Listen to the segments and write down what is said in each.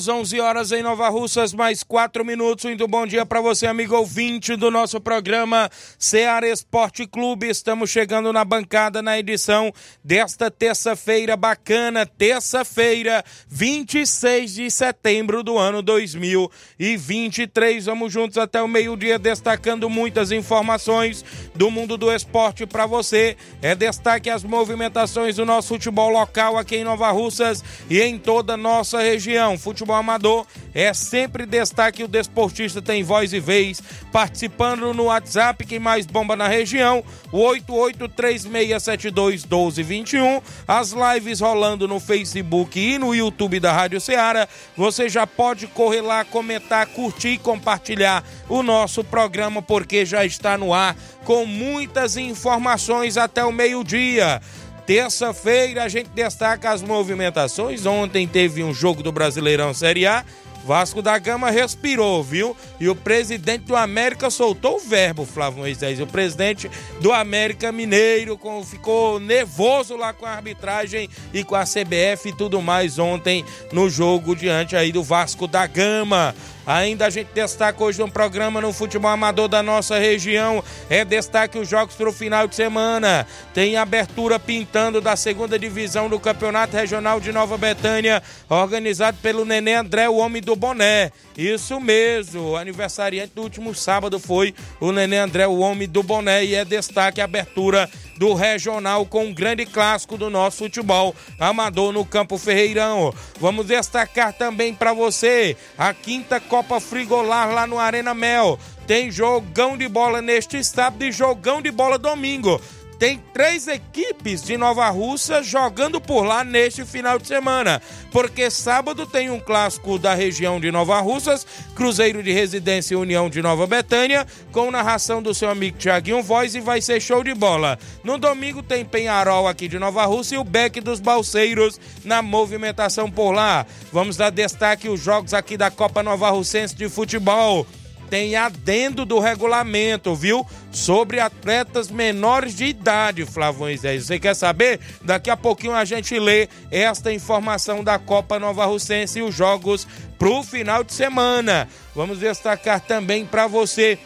11 horas, 11 horas em Nova Russas, mais 4 minutos. Muito bom dia para você, amigo ouvinte do nosso programa Ceará Esporte Clube. Estamos chegando na bancada na edição desta terça-feira bacana, terça-feira, 26 de setembro do ano 2023. Vamos juntos até o meio-dia, destacando muitas informações do mundo do esporte para você. É destaque as movimentações do nosso futebol local aqui em Nova Russas e em toda a nossa região região. Futebol amador é sempre destaque. O desportista tem voz e vez. Participando no WhatsApp, quem mais bomba na região, o 8836721221. As lives rolando no Facebook e no YouTube da Rádio Ceará. Você já pode correr lá, comentar, curtir e compartilhar o nosso programa, porque já está no ar com muitas informações até o meio-dia. Terça-feira a gente destaca as movimentações. Ontem teve um jogo do Brasileirão Série A. Vasco da Gama respirou, viu? E o presidente do América soltou o verbo, Flávio Moisés. O presidente do América Mineiro ficou nervoso lá com a arbitragem e com a CBF e tudo mais ontem no jogo diante aí do Vasco da Gama. Ainda a gente destaca hoje um programa no futebol amador da nossa região. É destaque os jogos para o final de semana. Tem abertura pintando da segunda divisão do Campeonato Regional de Nova Betânia, organizado pelo Nenê André, o homem do boné. Isso mesmo, aniversariante do último sábado foi o Nenê André, o homem do boné, e é destaque a abertura do Regional com um grande clássico do nosso futebol amador no Campo Ferreirão. Vamos destacar também para você a quinta Copa Frigolar lá no Arena Mel. Tem jogão de bola neste sábado e jogão de bola domingo tem três equipes de Nova Russa jogando por lá neste final de semana. Porque sábado tem um clássico da região de Nova Russas, Cruzeiro de Residência e União de Nova Betânia, com narração do seu amigo Tiaguinho Voz e vai ser show de bola. No domingo tem Penharol aqui de Nova Russa e o Beck dos Balseiros na movimentação por lá. Vamos dar destaque os jogos aqui da Copa Nova Russense de Futebol tem adendo do regulamento, viu? Sobre atletas menores de idade, Flávio. Você quer saber? Daqui a pouquinho a gente lê esta informação da Copa Nova Russense e os jogos pro final de semana. Vamos destacar também para você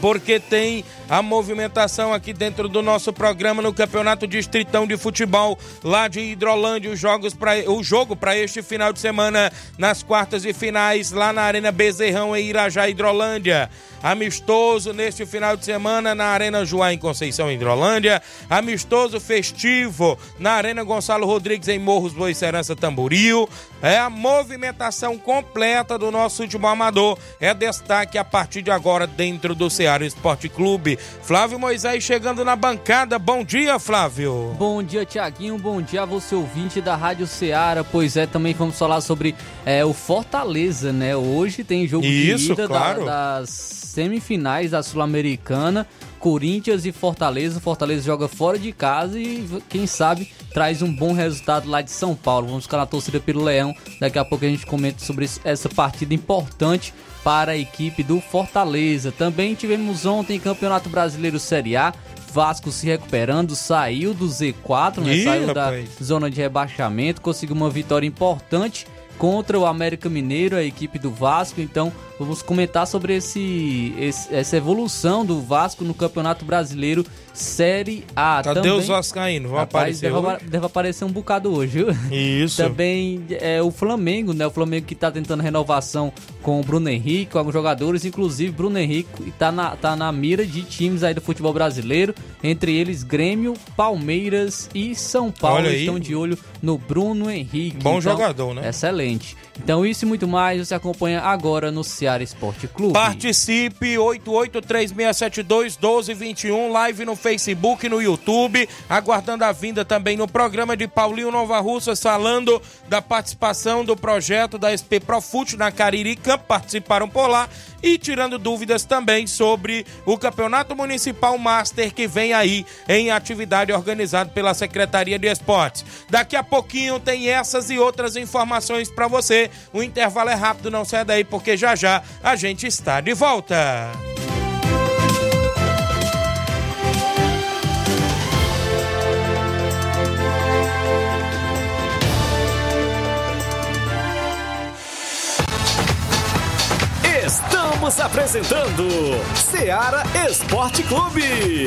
porque tem a movimentação aqui dentro do nosso programa no Campeonato Distritão de Futebol lá de Hidrolândia, os jogos pra, o jogo para este final de semana nas quartas e finais lá na Arena Bezerrão em Irajá, Hidrolândia amistoso neste final de semana na Arena Joá em Conceição, Hidrolândia, amistoso festivo na Arena Gonçalo Rodrigues em Morros Boicerança Tamboril. É a movimentação completa do nosso último amador. É destaque a partir de agora dentro do Ceará Esporte Clube. Flávio Moisés chegando na bancada. Bom dia, Flávio. Bom dia, Tiaguinho. Bom dia a você, ouvinte da Rádio Ceará. Pois é, também vamos falar sobre é, o Fortaleza, né? Hoje tem jogo Isso, de ida claro. da, das semifinais da Sul-Americana, Corinthians e Fortaleza. Fortaleza joga fora de casa e, quem sabe, traz um bom resultado lá de São Paulo. Vamos ficar na torcida pelo Leão. Daqui a pouco a gente comenta sobre essa partida importante para a equipe do Fortaleza. Também tivemos ontem Campeonato Brasileiro Série A. Vasco se recuperando, saiu do Z4, né? Ih, saiu rapaz. da zona de rebaixamento, conseguiu uma vitória importante contra o América Mineiro, a equipe do Vasco. Então, vamos comentar sobre esse, esse essa evolução do Vasco no Campeonato Brasileiro Série A. Cadê Também, os vascaínos? Vão Rapaz, aparecer deve, hoje? deve aparecer um bocado hoje, viu? Isso. Também é o Flamengo, né? O Flamengo que tá tentando renovação com o Bruno Henrique, com alguns jogadores, inclusive Bruno Henrique tá na, tá na mira de times aí do futebol brasileiro, entre eles Grêmio, Palmeiras e São Paulo Olha aí. estão de olho no Bruno Henrique. Bom jogador, né? Excelente frente. Então isso e muito mais você acompanha agora no Ceará Esporte Clube. Participe 8836721221, live no Facebook, no YouTube, aguardando a vinda também no programa de Paulinho Nova Russas falando da participação do projeto da SP Profute na Cariri Camp, participaram por lá e tirando dúvidas também sobre o Campeonato Municipal Master que vem aí em atividade organizada pela Secretaria de Esportes. Daqui a pouquinho tem essas e outras informações para você. O intervalo é rápido, não sai daí porque já já a gente está de volta. Estamos apresentando Seara Esporte Clube.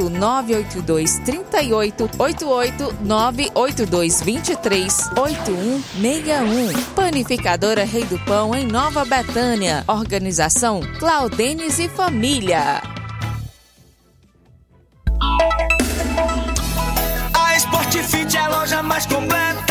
982 38 88 982 23 8161. Panificadora Rei do Pão, em Nova Betânia. Organização Claudenes e Família. A Sport Fit é a loja mais completa.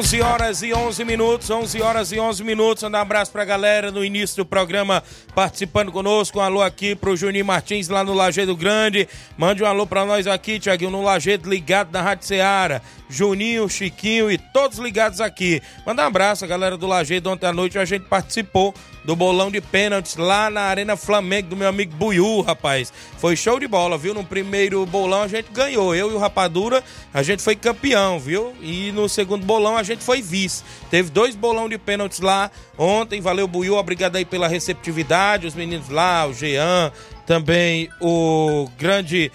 11 horas e 11 minutos, 11 horas e 11 minutos. Um abraço pra galera no início do programa participando conosco. Um alô aqui pro Juninho Martins lá no Lajeado Grande. Mande um alô pra nós aqui, Tiaguinho, no Lajeado ligado na Rádio Ceará. Juninho, Chiquinho e todos ligados aqui. Manda um abraço, a galera do Lajeado. Ontem à noite a gente participou do bolão de pênaltis lá na Arena Flamengo do meu amigo Buiú, rapaz. Foi show de bola, viu? No primeiro bolão a gente ganhou. Eu e o Rapadura, a gente foi campeão, viu? E no segundo bolão a gente foi vice. Teve dois bolão de pênaltis lá ontem. Valeu, Buiú. Obrigado aí pela receptividade. Os meninos lá, o Jean, também o grande.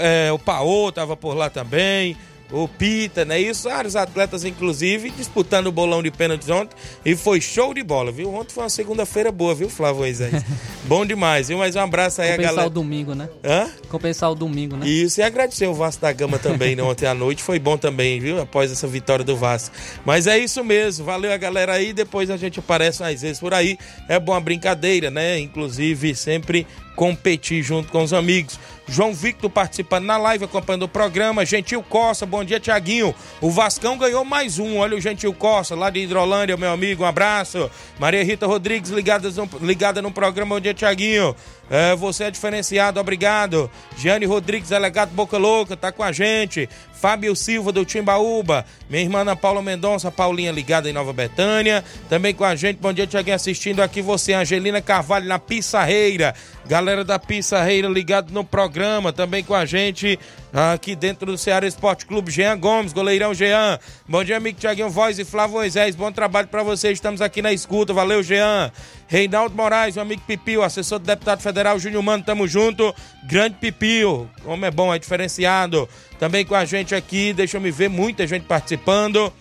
é, o Paô tava por lá também o Pita, né? Isso, vários atletas, inclusive, disputando o bolão de pênaltis ontem. E foi show de bola, viu? Ontem foi uma segunda-feira boa, viu, Flávio Moisés? Bom demais, viu? Mais um abraço aí a Compensar galera. o domingo, né? Hã? Compensar o domingo, né? Isso, e agradecer o Vasco da Gama também, né? Ontem à noite foi bom também, viu? Após essa vitória do Vasco. Mas é isso mesmo, valeu a galera aí. Depois a gente aparece mais vezes por aí. É boa brincadeira, né? Inclusive, sempre competir junto com os amigos. João Victor participando na live, acompanhando o programa. Gentil Costa, bom dia, Tiaguinho. O Vascão ganhou mais um. Olha o Gentil Costa, lá de Hidrolândia, meu amigo. Um abraço. Maria Rita Rodrigues, ligada no, ligada no programa. Bom dia, Tiaguinho. É, você é diferenciado, obrigado. Giane Rodrigues, delegado Boca Louca, tá com a gente. Fábio Silva do Timbaúba, minha irmã Ana Paula Mendonça, Paulinha ligada em Nova Betânia, também com a gente, bom dia, Tiaguinho assistindo aqui você, Angelina Carvalho na Pissarreira, galera da Pissarreira ligado no programa, também com a gente aqui dentro do Ceará Esporte Clube, Jean Gomes, goleirão Jean, bom dia amigo Tiaguinho Voz e Flávio Moisés, bom trabalho para vocês, estamos aqui na escuta, valeu Jean, Reinaldo Moraes, meu amigo Pipio, assessor do deputado federal Júnior Mano, tamo junto, grande Pipio, como é bom, é diferenciado, também com a gente aqui, deixa eu me ver, muita gente participando.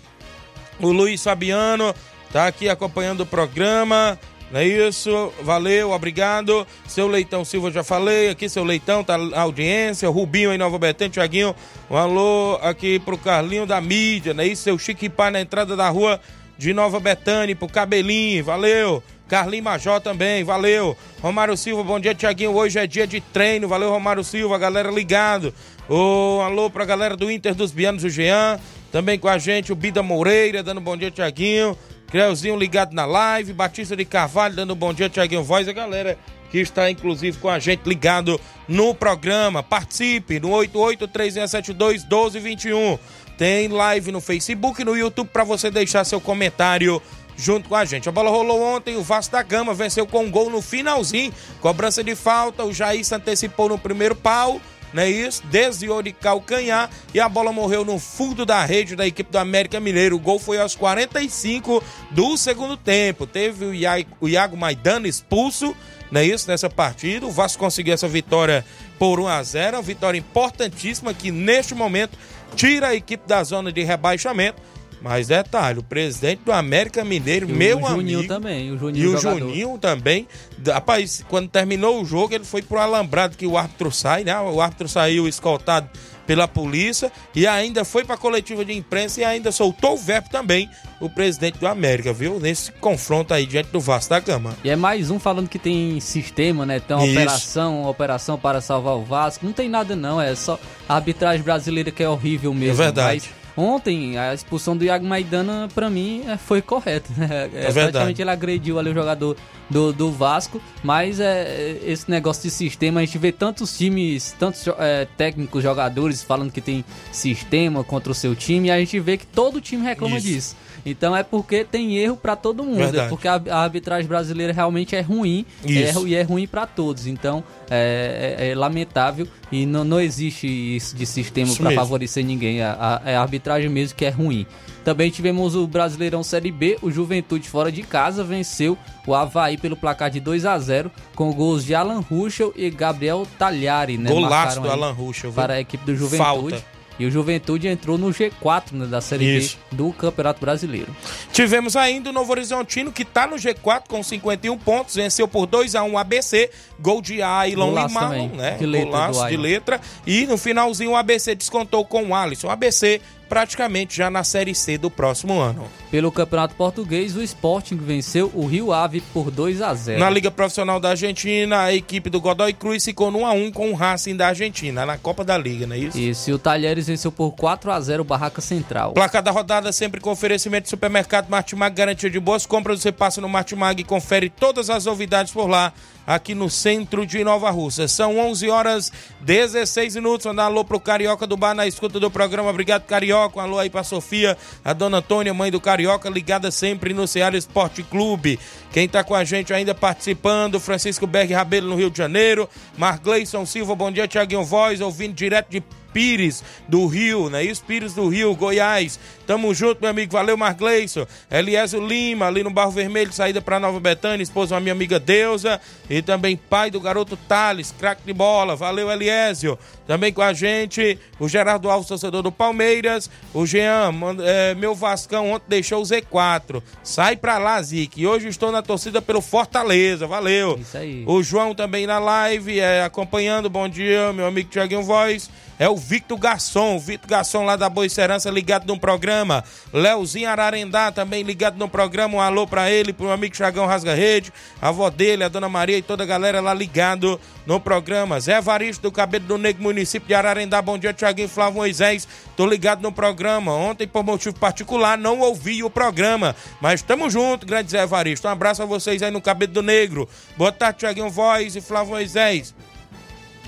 O Luiz Fabiano tá aqui acompanhando o programa. Não é isso? Valeu, obrigado. Seu Leitão Silva, já falei. Aqui, seu Leitão, tá na audiência. Rubinho em Nova Betânia, Tiaguinho. Um alô aqui pro Carlinho da mídia, não é isso? Seu Chique Pai na entrada da rua de Nova Betânia, pro Cabelinho, valeu. Carlinho Major também, valeu. Romário Silva, bom dia, Tiaguinho. Hoje é dia de treino, valeu, Romário Silva, galera ligado. Ô, alô pra galera do Inter dos Bianos, o Jean. Também com a gente, o Bida Moreira, dando bom dia, Tiaguinho. Creuzinho ligado na live. Batista de Carvalho, dando bom dia, Tiaguinho Voz. A galera que está, inclusive, com a gente ligado no programa. Participe no 88-3672-1221. Tem live no Facebook e no YouTube para você deixar seu comentário junto com a gente. A bola rolou ontem, o Vasco da Gama venceu com um gol no finalzinho. Cobrança de falta, o Jair se antecipou no primeiro pau não é isso? Desviou de calcanhar e a bola morreu no fundo da rede da equipe do América Mineiro. O gol foi aos 45 do segundo tempo. Teve o Iago, o Iago Maidana expulso, não é isso? Nessa partida. O Vasco conseguiu essa vitória por 1 a 0 Uma vitória importantíssima que neste momento tira a equipe da zona de rebaixamento mas detalhe, o presidente do América Mineiro, E o meu Juninho amigo. também, o Juninho E o jogador. Juninho também. Rapaz, quando terminou o jogo, ele foi pro alambrado que o árbitro sai, né? O árbitro saiu escoltado pela polícia e ainda foi pra coletiva de imprensa e ainda soltou o verbo também o presidente do América, viu? Nesse confronto aí diante do Vasco da Gama. E é mais um falando que tem sistema, né? Tem uma Isso. operação, uma operação para salvar o Vasco. Não tem nada não, é só a arbitragem brasileira que é horrível mesmo. É verdade. Mas ontem a expulsão do Iago Maidana pra mim é, foi correta, né? É, verdade. praticamente ele agrediu ali o jogador do, do Vasco, mas é, esse negócio de sistema, a gente vê tantos times, tantos é, técnicos, jogadores falando que tem sistema contra o seu time, e a gente vê que todo time reclama Isso. disso. Então é porque tem erro pra todo mundo, é porque a, a arbitragem brasileira realmente é ruim Isso. é e é ruim pra todos. Então é, é- é lamentável e não, não existe isso de sistema mesmo. favorecer ninguém. A, a- é a arbitragem mesmo que é ruim. Também tivemos o Brasileirão Série B, o Juventude fora de casa venceu o Havaí pelo placar de 2 a 0 com gols de Alan Ruschel e Gabriel Talhari, né? Golaço do Alan Ruschel, para a equipe do Juventude. Falta. E o Juventude entrou no G4 né, da Série Isso. B do Campeonato Brasileiro. Tivemos ainda o Novo Horizontino, que tá no G4 com 51 pontos, venceu por 2 a 1 ABC, gol de Ailon Limão, né? de letra Golaço de letra. E no finalzinho o ABC descontou com o Alisson. O ABC praticamente já na Série C do próximo ano. Pelo Campeonato Português, o Sporting venceu o Rio Ave por 2 a 0 Na Liga Profissional da Argentina, a equipe do Godoy Cruz ficou no 1 a 1 com o Racing da Argentina, na Copa da Liga, não é isso? Isso, e o Talheres venceu por 4 a 0 o Barraca Central. Placar da rodada sempre com oferecimento de supermercado Martimag, garantia de boas compras. Você passa no Martimag e confere todas as novidades por lá, aqui no centro de Nova Russa. São 11 horas 16 minutos. Mandar alô pro Carioca do Bar na escuta do programa. Obrigado, Carioca. Um alô aí pra Sofia, a dona Antônia, mãe do Carioca, ligada sempre no Ceará Esporte Clube. Quem tá com a gente ainda participando, Francisco Berg Rabelo no Rio de Janeiro, Margleison Silva, bom dia, Tiaguinho Voz, ouvindo direto de Pires do Rio, né? Isso, Pires do Rio, Goiás. Tamo junto, meu amigo. Valeu, Margleison. Eliésio Lima, ali no Barro Vermelho, saída pra Nova Betânia, esposa da minha amiga Deusa. E também pai do garoto Thales, craque de bola. Valeu, Eliésio. Também com a gente, o Gerardo Alves, torcedor do Palmeiras. O Jean, manda- é, meu Vascão ontem deixou o Z4. Sai pra lá, Zique. E hoje estou na torcida pelo Fortaleza. Valeu. Isso aí. O João também na live, é, acompanhando. Bom dia, meu amigo Tiaguinho Voz. É o Victor Garçom. O Victor Garçom lá da Boa Serança ligado no programa. Leozinho Ararendá também ligado no programa. Um alô pra ele, pro amigo Chagão Rasga Rede, a avó dele, a dona Maria e toda a galera lá ligado no programa. Zé Varisto do Cabelo do Negro, município de Ararendá. Bom dia, Tiaguinho Flávio Moisés. Tô ligado no programa. Ontem, por motivo particular, não ouvi o programa. Mas tamo junto, grande Zé Varisto. Um abraço a vocês aí no Cabelo do Negro. Boa tarde, Tiaguinho Voz e Flávio Moisés.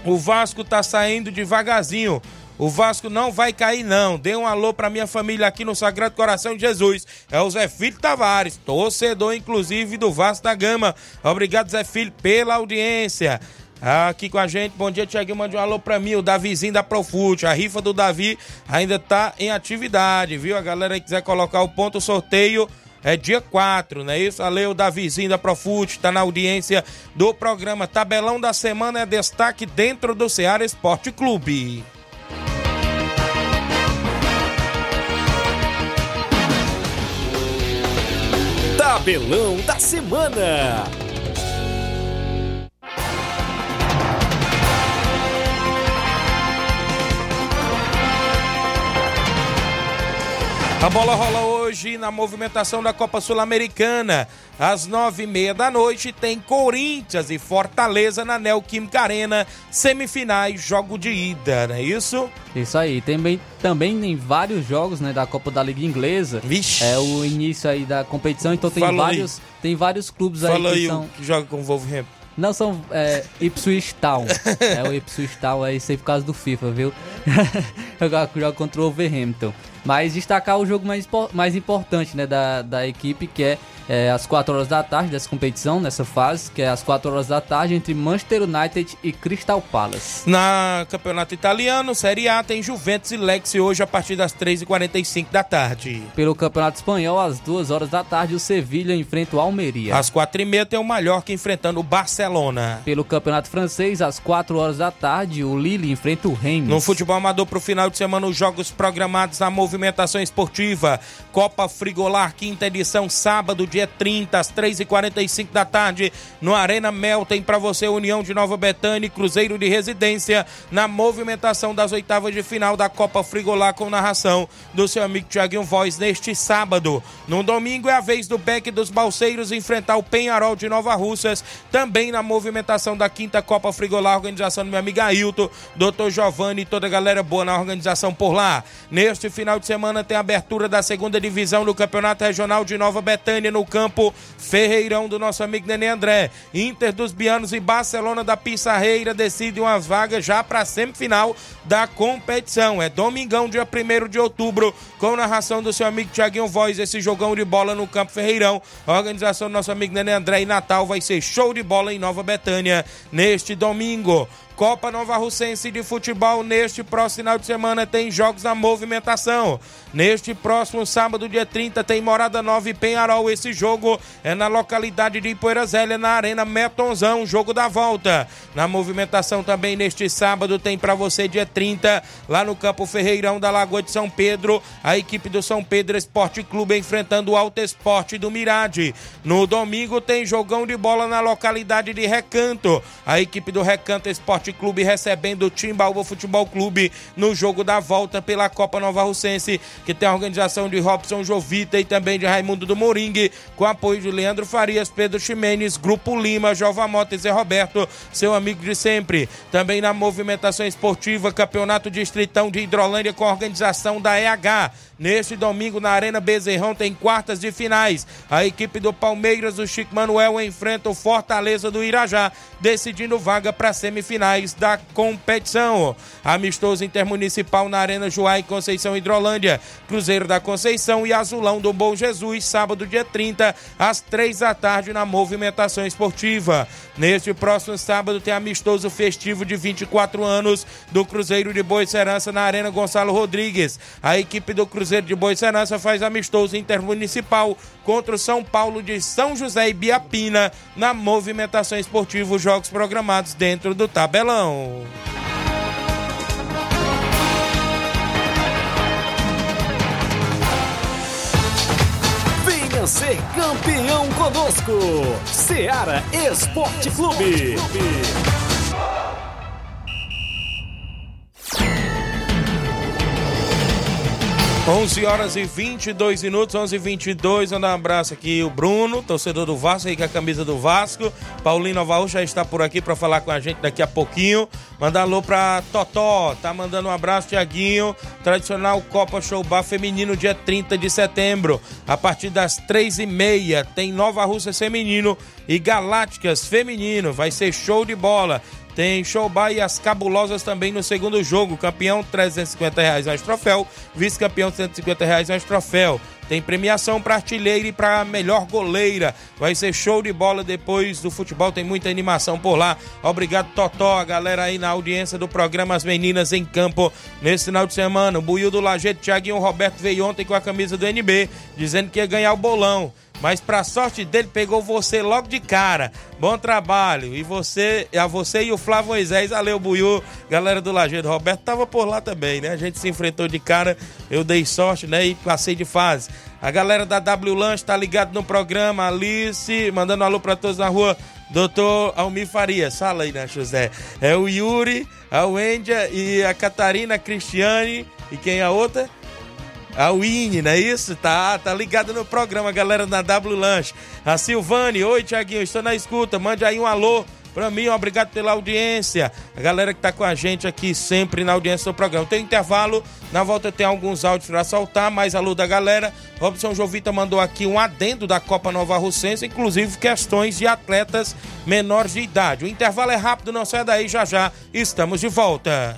O Vasco tá saindo devagarzinho. O Vasco não vai cair, não. Dê um alô pra minha família aqui no Sagrado Coração de Jesus. É o Zé Filho Tavares, torcedor, inclusive, do Vasco da Gama. Obrigado, Zé Filho, pela audiência. Aqui com a gente, bom dia, Tiaguinho. Mande um alô pra mim, o Davizinho da Profute. A rifa do Davi ainda tá em atividade, viu? A galera que quiser colocar o ponto sorteio é dia 4, não é isso? Valeu, Davizinho da Profute, tá na audiência do programa Tabelão da Semana é destaque dentro do Ceará Esporte Clube. Tabelão da Semana. A bola rola hoje na movimentação da Copa Sul-Americana. Às nove e meia da noite tem Corinthians e Fortaleza na Neoquímica Arena. Semifinais, jogo de ida, não é isso? Isso aí, também, também tem vários jogos né, da Copa da Liga Inglesa. Vixe. É o início aí da competição, então tem Fala aí. vários, tem vários clubes aí Fala que aí são. que joga com o Wolverhampton. Não são é, Ipswich Town. é o Ipswich Town aí, aí por causa do FIFA, viu? Jogar joga contra o Wolverhampton. Mas destacar o jogo mais, mais importante né, da, da equipe, que é, é às 4 horas da tarde dessa competição, nessa fase, que é às 4 horas da tarde entre Manchester United e Crystal Palace. Na Campeonato Italiano, Série A, tem Juventus e Lex hoje a partir das 3h45 da tarde. Pelo Campeonato Espanhol, às 2 horas da tarde, o Sevilha enfrenta o Almeria. Às 4h30 tem o Mallorca enfrentando o Barcelona. Pelo Campeonato Francês, às 4 horas da tarde, o Lille enfrenta o Reims. No futebol amador para o final de semana, os jogos programados na movimentação esportiva. Copa Frigolar, quinta edição, sábado, dia 30, às 3h45 da tarde, no Arena Mel. Tem para você União de Nova Betânia e Cruzeiro de Residência na movimentação das oitavas de final da Copa Frigolar com narração do seu amigo Tiaguinho Voz neste sábado. No domingo é a vez do Beck dos Balseiros enfrentar o Penharol de Nova Russas, também na movimentação da quinta Copa Frigolar, organização do meu amigo Ailton, Dr. Giovanni e toda a galera boa na organização por lá. Neste final de semana tem abertura da segunda divisão do Campeonato Regional de Nova Betânia no campo Ferreirão do nosso amigo Nenê André. Inter dos Bianos e Barcelona da Pissarreira decidem umas vagas já para a semifinal da competição. É domingão, dia 1 de outubro, com narração do seu amigo Tiaguinho Voz, esse jogão de bola no campo Ferreirão. A organização do nosso amigo Nenê André e Natal vai ser show de bola em Nova Betânia neste domingo. Copa Nova Russense de Futebol neste próximo final de semana tem jogos na movimentação. Neste próximo sábado, dia 30, tem Morada Nova e Penharol. Esse jogo é na localidade de Ipoeira Zélia, na Arena Metonzão, jogo da volta. Na movimentação também neste sábado tem para você dia 30, lá no Campo Ferreirão da Lagoa de São Pedro, a equipe do São Pedro Esporte Clube enfrentando o Alto Esporte do Mirade. No domingo tem jogão de bola na localidade de Recanto. A equipe do Recanto Esporte Clube recebendo o Timbaúba Futebol Clube no jogo da volta pela Copa Nova Russense, que tem a organização de Robson Jovita e também de Raimundo do Moringue, com apoio de Leandro Farias, Pedro Ximenes, Grupo Lima, Jova Mota e Zé Roberto, seu amigo de sempre. Também na movimentação esportiva, Campeonato Distritão de Hidrolândia com a organização da EH. Neste domingo, na Arena Bezerrão, tem quartas de finais. A equipe do Palmeiras, do Chico Manuel, enfrenta o Fortaleza do Irajá, decidindo vaga para semifinais da competição. Amistoso intermunicipal na Arena Joá e Conceição Hidrolândia. Cruzeiro da Conceição e Azulão do Bom Jesus, sábado, dia 30, às três da tarde, na movimentação esportiva. Neste próximo sábado, tem amistoso festivo de 24 anos do Cruzeiro de Boa Serança na Arena Gonçalo Rodrigues. A equipe do Cruzeiro de Boa Serança faz amistoso intermunicipal contra o São Paulo de São José e Biapina na movimentação esportiva, os jogos programados dentro do tabelão. Venha ser campeão conosco. Seara Esporte Clube. 11 horas e 22 minutos, 11 e 22 Manda um abraço aqui o Bruno, torcedor do Vasco, aí com a camisa do Vasco. Paulinho Novaú já está por aqui para falar com a gente daqui a pouquinho. Mandar alô pra Totó, tá mandando um abraço, Tiaguinho. Tradicional Copa Show Bar Feminino, dia 30 de setembro. A partir das 3h30 tem Nova Rússia Feminino e Galácticas Feminino. Vai ser show de bola. Tem Showbar e as cabulosas também no segundo jogo. Campeão, 350 reais mais troféu. Vice-campeão, 150 reais mais troféu. Tem premiação para artilheira e para melhor goleira. Vai ser show de bola depois do futebol. Tem muita animação por lá. Obrigado, Totó, a galera aí na audiência do programa As Meninas em Campo nesse final de semana. O Buiu do Lajeito, Thiaguinho Roberto veio ontem com a camisa do NB, dizendo que ia ganhar o bolão mas para sorte dele pegou você logo de cara. Bom trabalho. E você, a você e o Flávio Moisés, valeu Buiu, galera do Lajeiro. Roberto tava por lá também, né? A gente se enfrentou de cara, eu dei sorte, né? E passei de fase. A galera da W Lanche tá ligado no programa, Alice, mandando alô para todos na rua. Doutor Almir Farias, fala aí, né, José? É o Yuri, a Wendia e a Catarina Cristiane. E quem é a outra? A Winnie, não é isso? Tá, tá ligado no programa, galera da W Lanche. A Silvane, oi Tiaguinho, estou na escuta. Mande aí um alô pra mim, obrigado pela audiência. A galera que tá com a gente aqui sempre na audiência do programa. Tem intervalo, na volta tem alguns áudios pra soltar, mais alô da galera. Robson Jovita mandou aqui um adendo da Copa Nova Russense, inclusive questões de atletas menores de idade. O intervalo é rápido, não sai daí, já já estamos de volta.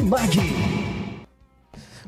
Martimag.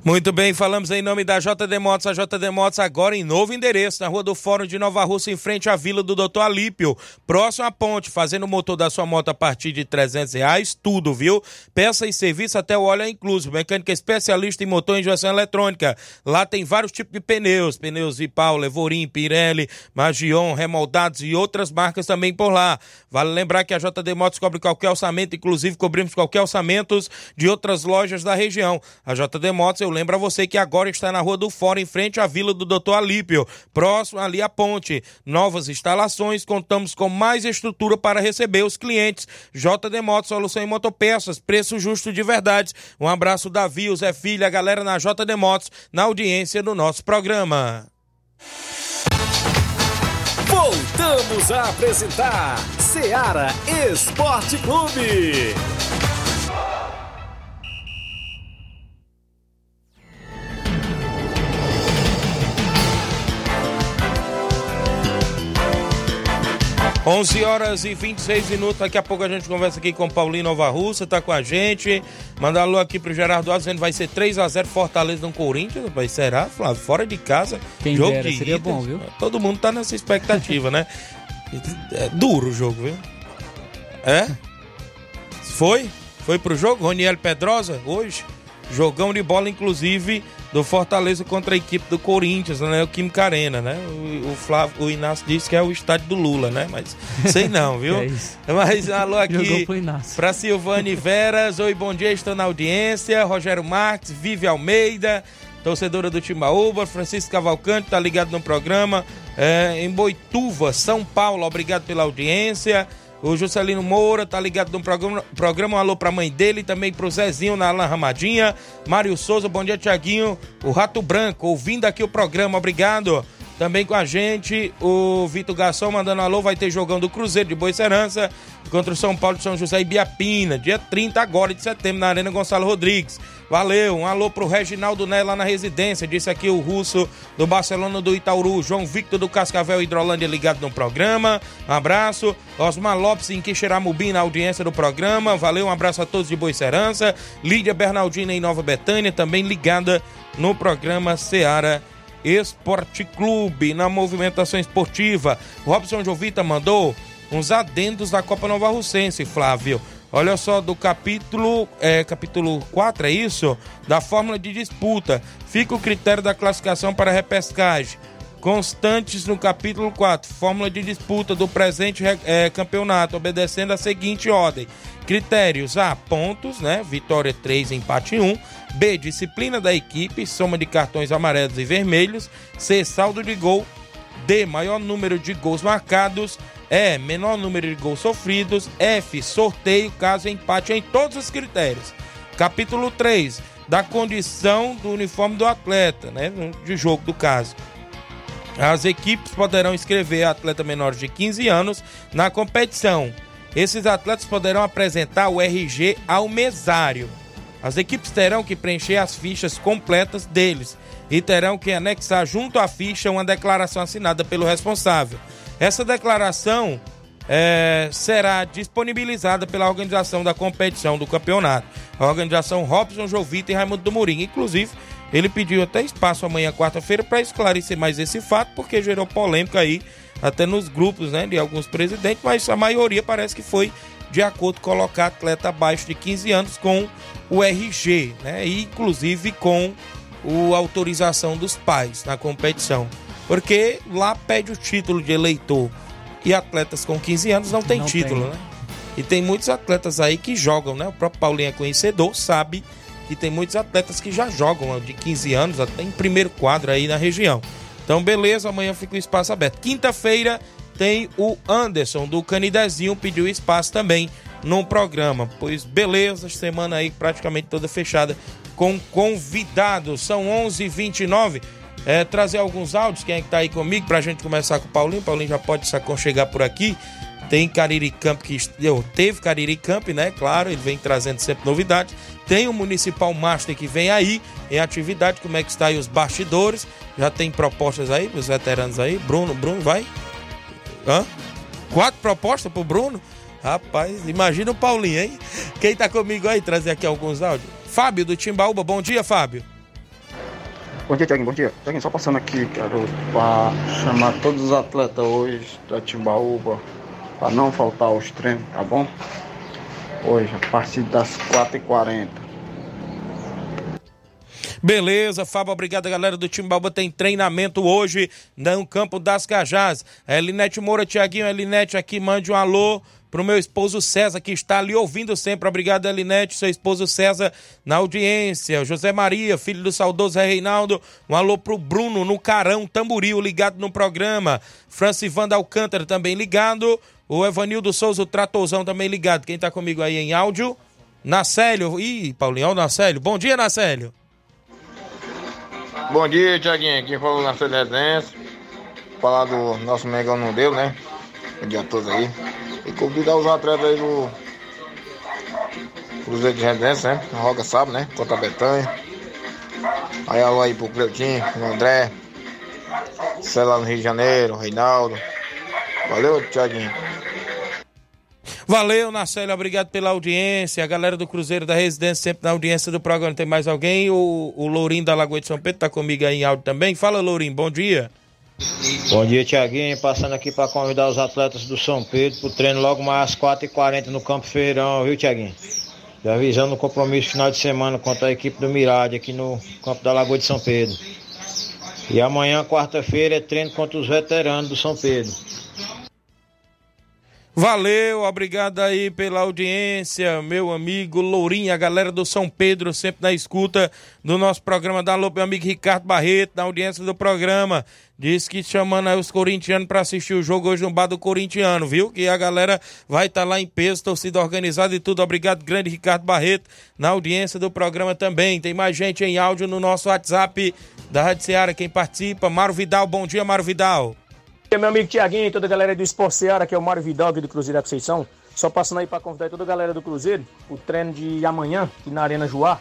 Muito bem, falamos em nome da JD Motos. A JD Motos agora em novo endereço, na Rua do Fórum de Nova Rússia, em frente à Vila do Doutor Alípio. Próximo à ponte, fazendo o motor da sua moto a partir de 300 reais, tudo, viu? Peça e serviço até o óleo incluso. Mecânica especialista em motor e injeção eletrônica. Lá tem vários tipos de pneus, pneus Vipau, Levorim, Pirelli, Magion, remoldados e outras marcas também por lá. Vale lembrar que a JD Motos cobre qualquer orçamento, inclusive cobrimos qualquer orçamento de outras lojas da região. A JD Motos, eu lembro a você que agora está na Rua do Fórum, em frente à Vila do Doutor Alípio, próximo ali à ponte. Novas instalações, contamos com mais estrutura para receber os clientes. JD Motos, solução em motopeças, preço justo de verdade. Um abraço, Davi, o Zé Filho, a galera na JD Motos, na audiência do nosso programa. Voltamos a apresentar Seara Esporte Clube. 11 horas e 26 minutos. Daqui a pouco a gente conversa aqui com Paulinho Nova Russa, tá com a gente. Manda alô aqui pro Gerardo Alves, vai ser 3x0 Fortaleza no Corinthians. Vai será, Flávio? Fora de casa. Quem jogo dera, de seria bom, viu? Todo mundo tá nessa expectativa, né? É duro o jogo, viu? É? Foi? Foi pro jogo? Roniel Pedrosa, hoje? Jogão de bola, inclusive, do Fortaleza contra a equipe do Corinthians, né? O Kim Arena, né? O, o, Flávio, o Inácio disse que é o estádio do Lula, né? Mas sei não, viu? É isso. Mas alô aqui pra Silvane Veras. Oi, bom dia, estou na audiência. Rogério Marques, Vive Almeida, torcedora do Timbaúba. Francisco Cavalcante, tá ligado no programa. É, em Boituva, São Paulo, obrigado pela audiência. O Juscelino Moura tá ligado no programa, programa um alô pra mãe dele também pro Zezinho na Alan Ramadinha. Mário Souza, bom dia, Tiaguinho. O Rato Branco, ouvindo aqui o programa, obrigado. Também com a gente. O Vitor Garçom mandando alô. Vai ter jogão do Cruzeiro de Boicerança contra o São Paulo de São José e Biapina, dia 30 agora de setembro, na Arena Gonçalo Rodrigues. Valeu, um alô pro Reginaldo Né lá na residência, disse aqui o russo do Barcelona do Itaúru, João Victor do Cascavel Hidrolândia ligado no programa, um abraço, Osmar Lopes em Quixeramobim na audiência do programa, valeu, um abraço a todos de Boicerança, Lídia Bernardina em Nova Betânia, também ligada no programa Seara Esporte Clube, na movimentação esportiva, Robson Jovita mandou uns adendos da Copa Nova Russense, Flávio. Olha só, do capítulo, é, capítulo 4, é isso? Da fórmula de disputa. Fica o critério da classificação para repescagem. Constantes no capítulo 4, fórmula de disputa do presente é, campeonato, obedecendo a seguinte ordem. Critérios A, pontos, né? Vitória 3, empate 1. B, disciplina da equipe, soma de cartões amarelos e vermelhos. C, saldo de gol. D, maior número de gols marcados. E, menor número de gols sofridos. F, sorteio caso empate em todos os critérios. Capítulo 3, da condição do uniforme do atleta, né? De jogo do caso. As equipes poderão inscrever atleta menores de 15 anos na competição. Esses atletas poderão apresentar o RG ao mesário. As equipes terão que preencher as fichas completas deles e terão que anexar junto à ficha uma declaração assinada pelo responsável. Essa declaração é, será disponibilizada pela organização da competição do campeonato, a organização Robson Jovita e Raimundo do Murim. Inclusive, ele pediu até espaço amanhã, quarta-feira, para esclarecer mais esse fato, porque gerou polêmica aí, até nos grupos né, de alguns presidentes, mas a maioria parece que foi de acordo com colocar atleta abaixo de 15 anos com o RG, né, e inclusive com a autorização dos pais na competição. Porque lá pede o título de eleitor. E atletas com 15 anos não tem não título, tem. né? E tem muitos atletas aí que jogam, né? O próprio Paulinho é conhecedor, sabe que tem muitos atletas que já jogam de 15 anos, até em primeiro quadro aí na região. Então, beleza, amanhã fica o espaço aberto. Quinta-feira tem o Anderson do Canidezinho, pediu espaço também no programa. Pois beleza, semana aí praticamente toda fechada com convidados. São 11h29 é, trazer alguns áudios, quem é que tá aí comigo, pra gente começar com o Paulinho. Paulinho já pode se aconchegar por aqui. Tem Cariri Camp que teve Cariri Camp, né? Claro, ele vem trazendo sempre novidades. Tem o Municipal Master que vem aí em atividade. Como é que está aí os bastidores? Já tem propostas aí os veteranos aí. Bruno, Bruno, vai? Hã? Quatro propostas pro Bruno? Rapaz, imagina o Paulinho, hein? Quem tá comigo aí trazer aqui alguns áudios? Fábio do Timbaúba. Bom dia, Fábio. Bom dia, Tiaguinho, bom dia. Tiaguinho, só passando aqui, quero para chamar todos os atletas hoje da Timbaúba para não faltar os treinos, tá bom? Hoje, a partir das 4h40. Beleza, Fábio, obrigado, galera do Timbaúba. Tem treinamento hoje no Campo das Cajás. Elinete Moura, Tiaguinho, Elinete aqui, mande um alô pro meu esposo César, que está ali ouvindo sempre. Obrigado, Elinete, seu esposo César, na audiência. José Maria, filho do saudoso Reinaldo. Um alô pro Bruno, no Carão, Tamboril, ligado no programa. Francivanda Alcântara também ligado. O Evanildo Souza, o Tratozão também ligado. Quem tá comigo aí em áudio? Nacélio. Ih, Paulinho, o Nacélio. Bom dia, Nacélio. Bom dia, Tiaguinho. Aqui falou Nacélio Residência. Falar do nosso Megão não deu, né? O dia todo aí. E convidar os atletas aí do Cruzeiro de Redência, né? Roga sabe, né? Contra a Betanha. Aí alô aí pro Cleutinho, pro André. Sei lá no Rio de Janeiro, Reinaldo. Valeu, Tiaguinho. Valeu, Narcélio, obrigado pela audiência. A galera do Cruzeiro da Residência sempre na audiência do programa. Tem mais alguém? O, o Lourinho da Lagoa de São Pedro tá comigo aí em áudio também. Fala, Lourinho, bom dia. Bom dia, Tiaguinho. Passando aqui para convidar os atletas do São Pedro para o treino logo mais às 4h40 no Campo Feirão, viu, Tiaguinho? Já avisando o compromisso final de semana contra a equipe do Mirade aqui no Campo da Lagoa de São Pedro. E amanhã, quarta-feira, é treino contra os veteranos do São Pedro. Valeu, obrigado aí pela audiência, meu amigo Lourinha, a galera do São Pedro, sempre na escuta do nosso programa. Dá alô, meu amigo Ricardo Barreto, na audiência do programa. Diz que chamando aí os corintianos para assistir o jogo hoje no bar do corintiano, viu? Que a galera vai estar lá em peso, torcida organizada e tudo. Obrigado, grande Ricardo Barreto, na audiência do programa também. Tem mais gente em áudio no nosso WhatsApp da Rádio Ceará. Quem participa, Mário Vidal. Bom dia, Mário Vidal. Meu amigo Tiaguinho e toda a galera do Esporte Seara, que é o Mário Vidal aqui do Cruzeiro da Conceição. Só passando aí para convidar toda a galera do Cruzeiro, o treino de amanhã, aqui na Arena Joá.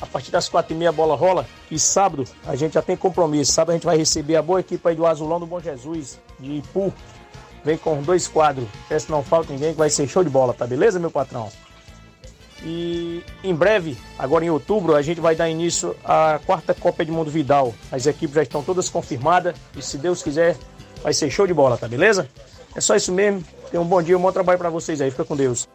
A partir das quatro e meia a bola rola. E sábado a gente já tem compromisso. Sábado a gente vai receber a boa equipe aí do Azulão do Bom Jesus, de Ipu. Vem com dois quadros. Peço não falta ninguém que vai ser show de bola, tá beleza, meu patrão? E em breve, agora em outubro, a gente vai dar início à quarta Copa de Mundo Vidal. As equipes já estão todas confirmadas e se Deus quiser, vai ser show de bola, tá beleza? É só isso mesmo. Tenham um bom dia, um bom trabalho para vocês aí. Fica com Deus.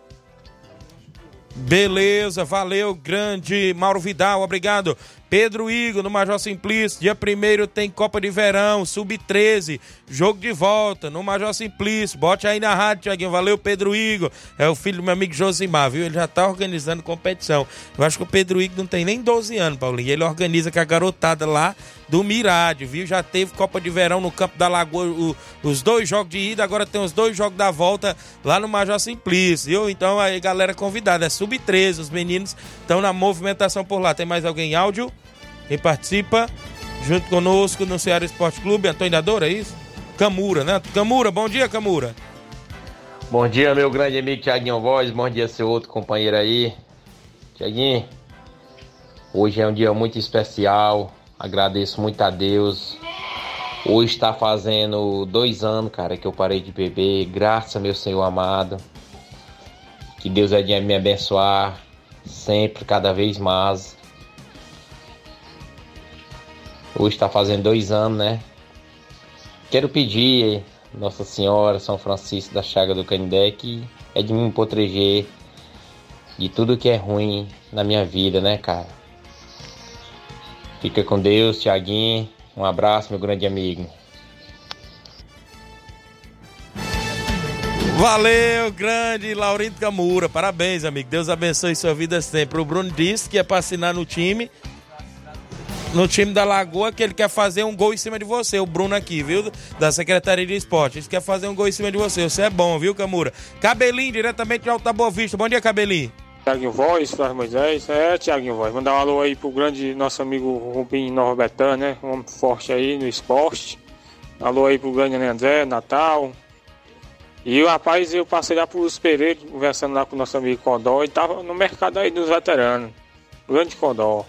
Beleza, valeu, grande Mauro Vidal, obrigado. Pedro Igor, no Major Simplício, dia 1 tem Copa de Verão, Sub-13, jogo de volta, no Major Simplício. Bote aí na rádio, Tiaguinho. Valeu, Pedro Igor. É o filho do meu amigo Josimar, viu? Ele já tá organizando competição. Eu acho que o Pedro Igor não tem nem 12 anos, Paulinho. Ele organiza com a garotada lá do Mirade, viu? Já teve Copa de Verão no Campo da Lagoa, o, os dois jogos de ida, agora tem os dois jogos da volta lá no Major Simplício, viu? Então aí, galera convidada, é Sub-13, os meninos estão na movimentação por lá. Tem mais alguém áudio? Quem participa junto conosco no Ceará Esporte Clube, Antônio Dadora, é isso? Camura, né? Camura, bom dia, Camura. Bom dia, meu grande amigo Tiaguinho Voz. Bom dia, seu outro companheiro aí. Tiaguinho, hoje é um dia muito especial. Agradeço muito a Deus. Hoje está fazendo dois anos, cara, que eu parei de beber. Graças meu Senhor amado. Que Deus vai me abençoar sempre, cada vez mais. Hoje está fazendo dois anos, né? Quero pedir Nossa Senhora, São Francisco da Chaga do Canindé, que é de me proteger de tudo que é ruim na minha vida, né, cara? Fica com Deus, Tiaguinho. Um abraço, meu grande amigo. Valeu, grande Laurindo Camura. Parabéns, amigo. Deus abençoe sua vida sempre. O Bruno disse que é para assinar no time no time da Lagoa que ele quer fazer um gol em cima de você. O Bruno aqui, viu? Da Secretaria de Esporte. Ele quer fazer um gol em cima de você. Você é bom, viu, Camura? Cabelinho, diretamente de Alta Boa Vista. Bom dia, Cabelinho. Tiaguinho Voz, Flávio Moisés. É, Tiaguinho Voz. Mandar um alô aí pro grande nosso amigo Rubim Betânia, né? Um homem forte aí no esporte. Alô aí pro grande André, Natal. E o rapaz, eu passei lá pros Pereira, conversando lá com o nosso amigo Condó. Ele tava no mercado aí dos veteranos. Grande Condó.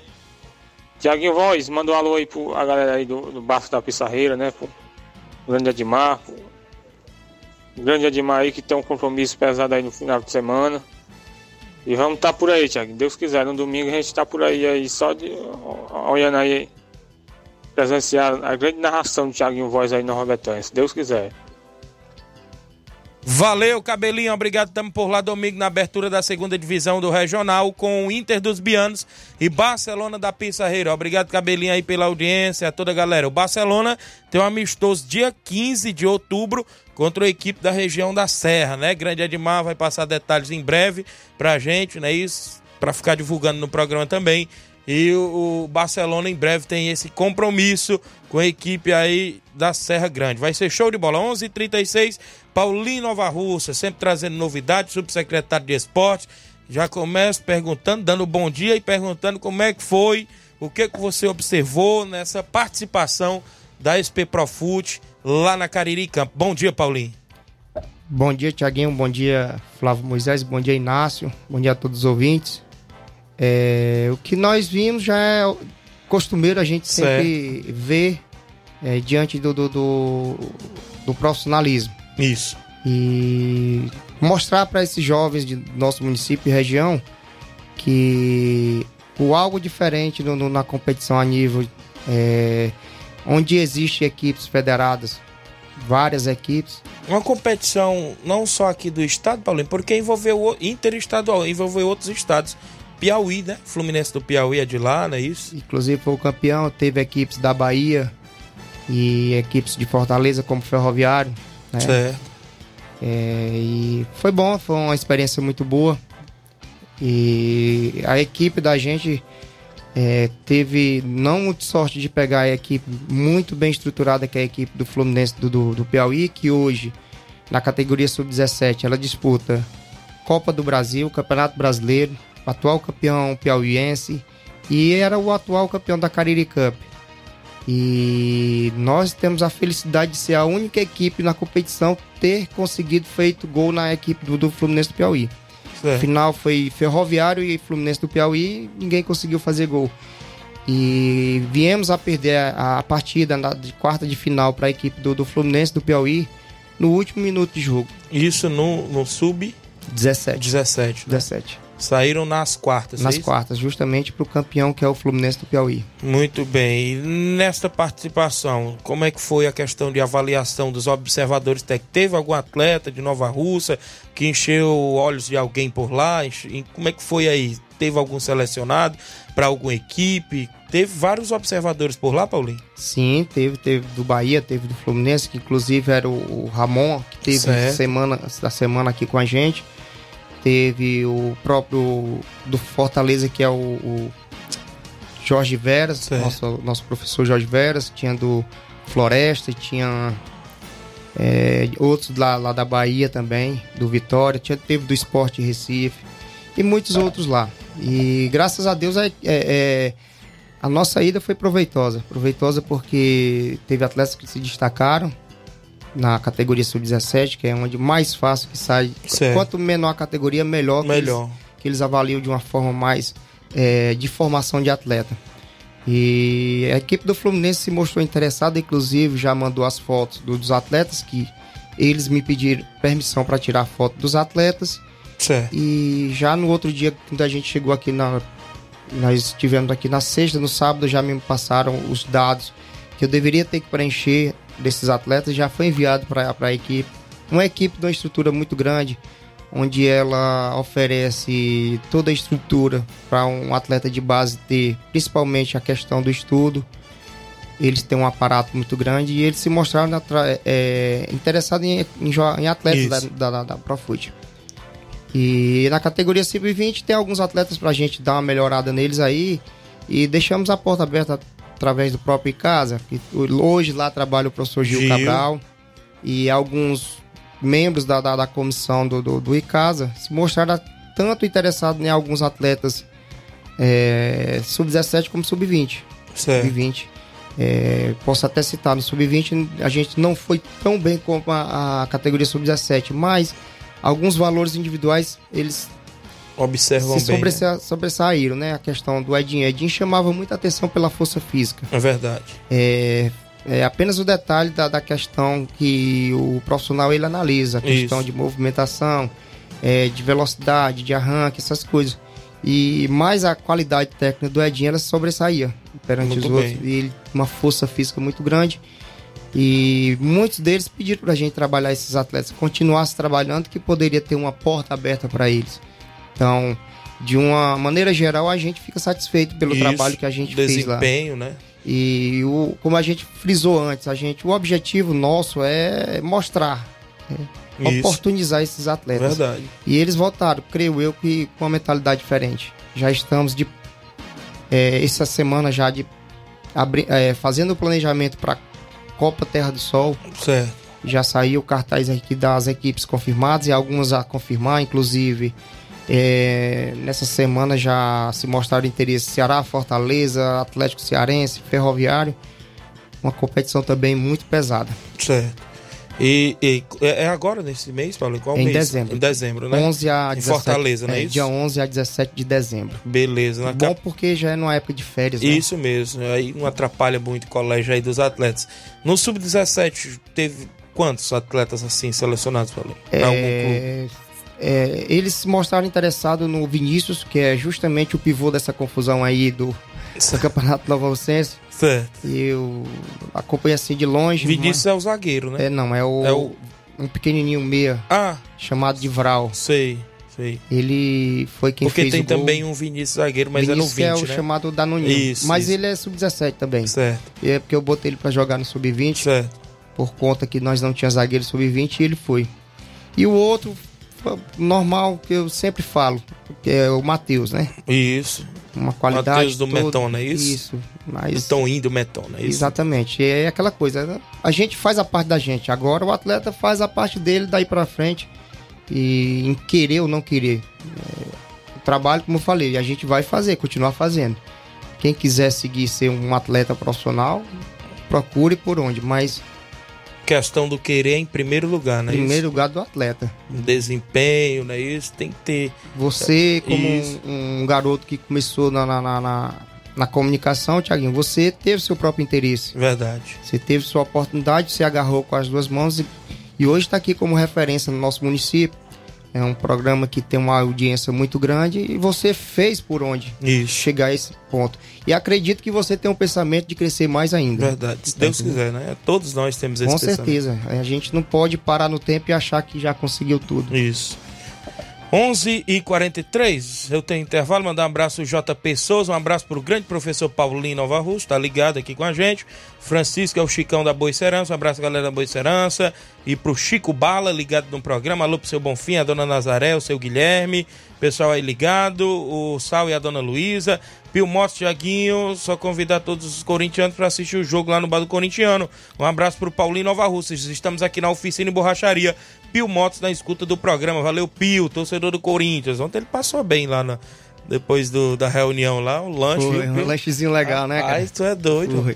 Tiaguinho Voz, manda um alô aí pra galera aí do, do da Pissarreira, né? Pro grande Admar. Pro grande Admar aí que tem um compromisso pesado aí no final de semana. E vamos estar tá por aí, Tiago. Deus quiser, no domingo a gente está por aí, aí só de olhando aí, presenciar a grande narração do Tiaguinho Voz aí no Robertão, se Deus quiser. Valeu, Cabelinho. Obrigado. Estamos por lá domingo na abertura da segunda divisão do Regional com o Inter dos Bianos e Barcelona da Pissarreira. Obrigado, Cabelinho, aí pela audiência, a toda a galera. O Barcelona tem um amistoso dia 15 de outubro contra a equipe da região da Serra, né? Grande Edmar vai passar detalhes em breve pra gente, né? Isso, para ficar divulgando no programa também. E o, Barcelona em breve tem esse compromisso com a equipe aí da Serra Grande. Vai ser show de bola. 11:36 h 36 Paulinho Nova Russa, sempre trazendo novidades, subsecretário de esporte. Já começo perguntando, dando bom dia e perguntando como é que foi, o que, que você observou nessa participação da SP Profute lá na Cariri Campo. Bom dia, Paulinho. Bom dia, Tiaguinho. Bom dia, Flávio Moisés. Bom dia, Inácio. Bom dia a todos os ouvintes. É, o que nós vimos já é costumeiro a gente sempre certo. ver é, diante do, do, do, do, profissionalismo. Isso. E mostrar para esses jovens de nosso município e região que o algo diferente no, no, na competição a nível é, onde existem equipes federadas, várias equipes. Uma competição não só aqui do estado, Paulinho, porque envolveu interestadual, envolveu outros estados. Piauí, né? Fluminense do Piauí é de lá, não é isso? Inclusive foi o campeão, teve equipes da Bahia e equipes de Fortaleza como Ferroviário, né? Certo. É, e foi bom, foi uma experiência muito boa. E a equipe da gente é, teve não muito sorte de pegar a equipe muito bem estruturada, que é a equipe do Fluminense do, do, do Piauí, que hoje, na categoria sub-17, ela disputa Copa do Brasil, Campeonato Brasileiro, atual campeão piauiense e era o atual campeão da Cariri Cup. E nós temos a felicidade de ser a única equipe na competição ter conseguido feito gol na equipe do, do Fluminense do Piauí. Certo. Final foi Ferroviário e Fluminense do Piauí, ninguém conseguiu fazer gol. E viemos a perder a, a partida na, de quarta de final para a equipe do, do Fluminense do Piauí no último minuto de jogo. Isso no, no sub 17. 17. né? 17. Saíram nas quartas. Nas é quartas, justamente para o campeão que é o Fluminense do Piauí. Muito bem. E nesta participação, como é que foi a questão de avaliação dos observadores? Teve algum atleta de Nova Russa que encheu olhos de alguém por lá? E Como é que foi aí? Teve algum selecionado para alguma equipe? Teve vários observadores por lá, Paulinho? Sim, teve, teve do Bahia, teve do Fluminense, que inclusive era o, o Ramon, que teve Certo. semana, da semana aqui com a gente. Teve o próprio do Fortaleza, que é o, o Jorge Veras, nosso, nosso professor Jorge Veras, tinha do Floresta, tinha é, outros lá, lá da Bahia também, do Vitória, tinha, teve do Esporte Recife e muitos outros lá. E graças a Deus é, é- é- a nossa ida foi proveitosa. Proveitosa porque teve atletas que se destacaram na categoria sub-17, que é onde mais fácil que sai. Certo. Quanto menor a categoria, melhor, que Melhor. eles, que eles avaliam de uma forma mais é, de formação de atleta. E a equipe do Fluminense se mostrou interessada, inclusive já mandou as fotos do- dos atletas que eles me pediram permissão para tirar foto dos atletas. Certo. E já no outro dia, quando a gente chegou aqui na. Nós estivemos aqui na sexta, no sábado já me passaram os dados que eu deveria ter que preencher desses atletas, já foi enviado para a equipe. Uma equipe de uma estrutura muito grande, onde ela oferece toda a estrutura para um atleta de base ter, principalmente a questão do estudo. Eles têm um aparato muito grande e eles se mostraram atra- é, interessados em, em, em atletas da, Isso. da, da, da Profute. E na categoria sub-20 tem alguns atletas pra gente dar uma melhorada neles aí. E deixamos a porta aberta através do próprio Icasa. que Hoje lá trabalha o professor Gil, Gil. Cabral. E alguns membros da, da, da comissão do, do, do Icasa se mostraram tanto interessados em alguns atletas é, sub-17 como sub-20. Certo. Sub-20. É, posso até citar, no sub-20 a gente não foi tão bem como a, a categoria sub-17, mas alguns valores individuais eles Observam se bem. né? sobressa- sobressaíram, né? A questão do Edinho. Edinho chamava muita atenção pela força física. É verdade. É, é apenas o detalhe da, da questão que o profissional ele analisa, a questão Isso. de movimentação, é, de velocidade, de arranque, essas coisas. E mais a qualidade técnica do Edinho ela sobressaía perante Muito os outros. bem. E ele uma força física muito grande. E muitos deles pediram pra gente trabalhar esses atletas, continuasse trabalhando, que poderia ter uma porta aberta para eles. Então, de uma maneira geral, a gente fica satisfeito pelo Isso, trabalho que a gente fez lá. Desempenho, né? E o, como a gente frisou antes, a gente, o objetivo nosso é mostrar, é, Isso. oportunizar esses atletas. Verdade. E eles voltaram, creio eu, que com uma mentalidade diferente. Já estamos de é, essa semana já de abri- é, fazendo o planejamento para Copa Terra do Sol. Certo. Já saiu o cartaz aqui das equipes confirmadas e algumas a confirmar, inclusive é, nessa semana já se mostraram interesse Ceará, Fortaleza, Atlético Cearense, Ferroviário. Uma competição também muito pesada. Certo. E, e- é é agora nesse mês, Paulo? Qual em mês? dezembro. Em dezembro, né? 11 a Em 17, Fortaleza, não é, é, isso? Dia 11 a 17 de dezembro. Beleza. Bom cap- porque já é numa época de férias, né? Isso mesmo. Aí não atrapalha muito o colégio aí dos atletas. No Sub-17, teve quantos atletas assim selecionados, Paulo? Pra algum clube? É, eles se mostraram interessados no Vinícius, que é justamente o pivô dessa confusão aí do, do Campeonato Nova Lucense. Certo. E eu acompanho assim de longe. Vinícius mas- é o zagueiro, né? É, não, é o, É o- um pequenininho meia. Ah. Chamado de Vral. Sei, sei. Ele foi quem Porque fez tem o gol. também um Vinícius zagueiro, mas Vinícius é no 20, é o né? chamado Danoninho. Isso, Mas isso. ele é sub-17 também. Certo. E é porque eu botei ele pra jogar no sub-20. Certo. Por conta que nós não tínhamos zagueiro sub-20 e ele foi. E o outro, normal, que eu sempre falo, que é o Matheus, né? Isso. Uma qualidade. Matheus do toda- Metona, é isso? Isso. Mas... Então indo Metona, é isso? Exatamente. É aquela coisa, né? a gente faz a parte da gente. Agora o atleta faz a parte dele daí pra frente. E em querer ou não querer. É, o trabalho, como eu falei, a gente vai fazer, continuar fazendo. Quem quiser seguir ser um atleta profissional, procure por onde, mas Questão do querer em primeiro lugar, né? primeiro lugar do atleta. Isso? Desempenho, né? Isso tem que ter. Você, como Isso. um, um garoto que começou na, na, na, na- na comunicação, Tiaguinho, você teve seu próprio interesse. Verdade. Você teve sua oportunidade, você agarrou com as duas mãos e, e hoje está aqui como referência no nosso município. É um programa que tem uma audiência muito grande e você fez por onde chegar a esse ponto. E acredito que você tem um pensamento de crescer mais ainda. Verdade. Se Deus quiser, né? Todos nós temos esse Com pensamento. certeza. A gente não pode parar no tempo e achar que já conseguiu tudo. Isso. 11 e 43 eu tenho intervalo, mandar um abraço ao JP Souza, um abraço para o grande professor Paulinho Nova Russo, tá ligado aqui com a gente. Francisco é o Chicão da Boicerança, um abraço galera da Boicerança. E pro Chico Bala, ligado no programa, alô pro seu Bonfim, a dona Nazaré, o seu Guilherme, pessoal aí ligado, o Sal e a dona Luísa. Pio Motos, Tiaguinho, só convidar todos os corintianos para assistir o jogo lá no Bar do Corintiano. Um abraço pro Paulinho Nova Russa. Estamos aqui na oficina e borracharia. Pio Motos na escuta do programa. Valeu, Pio, torcedor do Corinthians. Ontem ele passou bem lá na- depois do- da reunião lá, o lanche. Foi um lanchezinho legal, né, cara? Rapaz, tu é doido.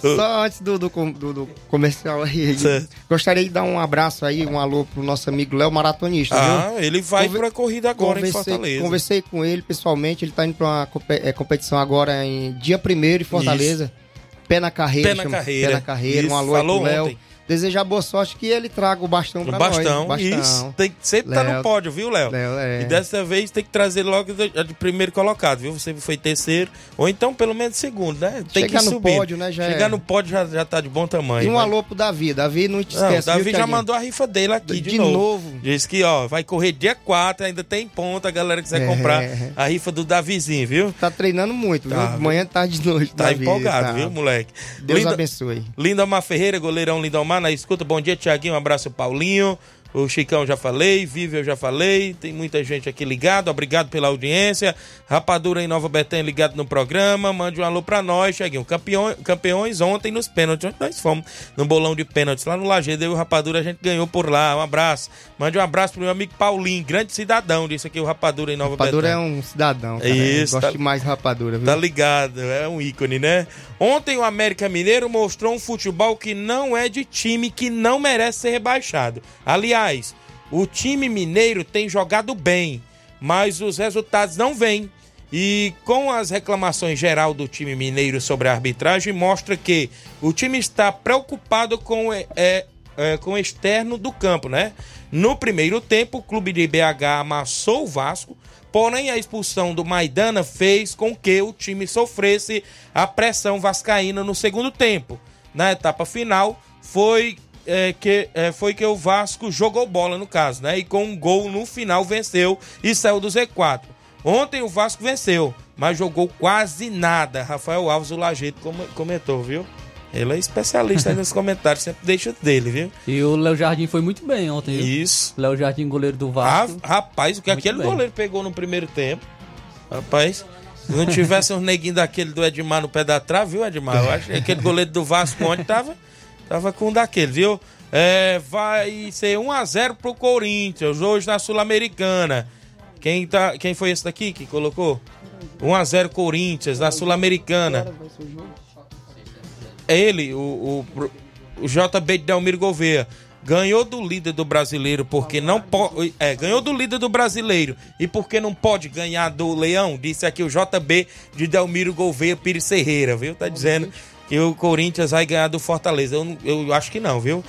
Só antes do, do, do- do comercial aí, gostaria de dar um abraço aí, um alô pro nosso amigo Léo Maratonista. Ah, viu? ele vai Conver- pra corrida agora em conversei, Fortaleza. Conversei com ele pessoalmente, ele tá indo pra uma é, competição agora em dia 1 em Fortaleza. Pé na carreira. Pé na chama- carreira. Pé na carreira, Isso, um alô falou pro Léo. ontem. Desejar boa sorte que ele traga o bastão O pra bastão, nós. isso. Tem que sempre estar no Léo. pódio, viu, Léo? Léo, é. E dessa vez tem que trazer logo de, primeiro colocado, viu? Você foi terceiro, ou então pelo menos segundo, né? Tem Chegar que no subir. pódio, né, já Chegar é. no pódio já, já tá de bom tamanho. E um né? alô pro Davi. Davi, não te Não, esquece. o Davi viu, já Thiaguinho? mandou a rifa dele aqui de, De novo. novo. Diz que, ó, vai correr dia 4, ainda tem ponto, a galera quiser É. comprar a rifa do Davizinho, viu? Tá treinando muito, viu? Tá, De Manhã, tarde de noite. Tá Davi, empolgado, tá. viu, moleque? Deus Linda- abençoe. Lindomar Ferreira, goleirão Lindomar, na escuta. Bom dia, Tiaguinho. Um abraço, Paulinho. O Chicão já falei, Vive eu já falei. Tem muita gente aqui ligado. Obrigado pela audiência. Rapadura em Nova Betânia ligado no programa. Mande um alô pra nós, Tiaguinho. Campeões, campeões ontem nos pênaltis. Nós fomos no bolão de pênaltis lá no Lajeado. Eu e o Rapadura a gente ganhou por lá. Um abraço. Mande um abraço pro meu amigo Paulinho, grande cidadão. Disse aqui o Rapadura em Nova Rapadura é Betânia. um cidadão. Cara. Isso, Gosto tá- demais de rapadura, viu? Tá ligado, é um ícone, né? Ontem o América Mineiro mostrou um futebol que não é de time que não merece ser rebaixado. Aliás, o time mineiro tem jogado bem, mas os resultados não vêm. E com as reclamações geral do time mineiro sobre a arbitragem, mostra que o time está preocupado com, é, é, é, com o externo do campo, né? No primeiro tempo, o clube de BH amassou o Vasco, porém a expulsão do Maidana fez com que o time sofresse a pressão vascaína no segundo tempo. Na etapa final, foi é, que, é, foi que o Vasco jogou bola, no caso, né? E com um gol no final venceu e saiu do Z4. Ontem o Vasco venceu, mas jogou quase nada. Rafael Alves, o Lajeito, com- comentou, viu? Ele é especialista aí nos comentários, sempre deixa dele, viu? E o Léo Jardim foi muito bem ontem. viu? Isso. Léo Jardim, goleiro do Ah, Vasco. rapaz, o que Muito aquele bem. goleiro pegou no primeiro tempo. Rapaz, se não tivesse uns neguinhos daquele do Edmar no pé da trave, viu, Edmar? Eu acho que aquele goleiro do Vasco ontem tava, tava com um daquele, viu? É, vai ser 1x0 pro Corinthians, hoje na Sul-Americana. Quem, tá, quem foi esse daqui que colocou? 1x0 Corinthians na Sul-Americana. É ele, o, o, o JB de Delmiro Gouveia. Ganhou do líder do brasileiro porque não pode. É, ganhou do líder do brasileiro e porque não pode ganhar do Leão, disse aqui o JB de Delmiro Gouveia Pires Ferreira, viu? Tá dizendo que o Corinthians vai ganhar do Fortaleza. Eu, eu acho que não, viu?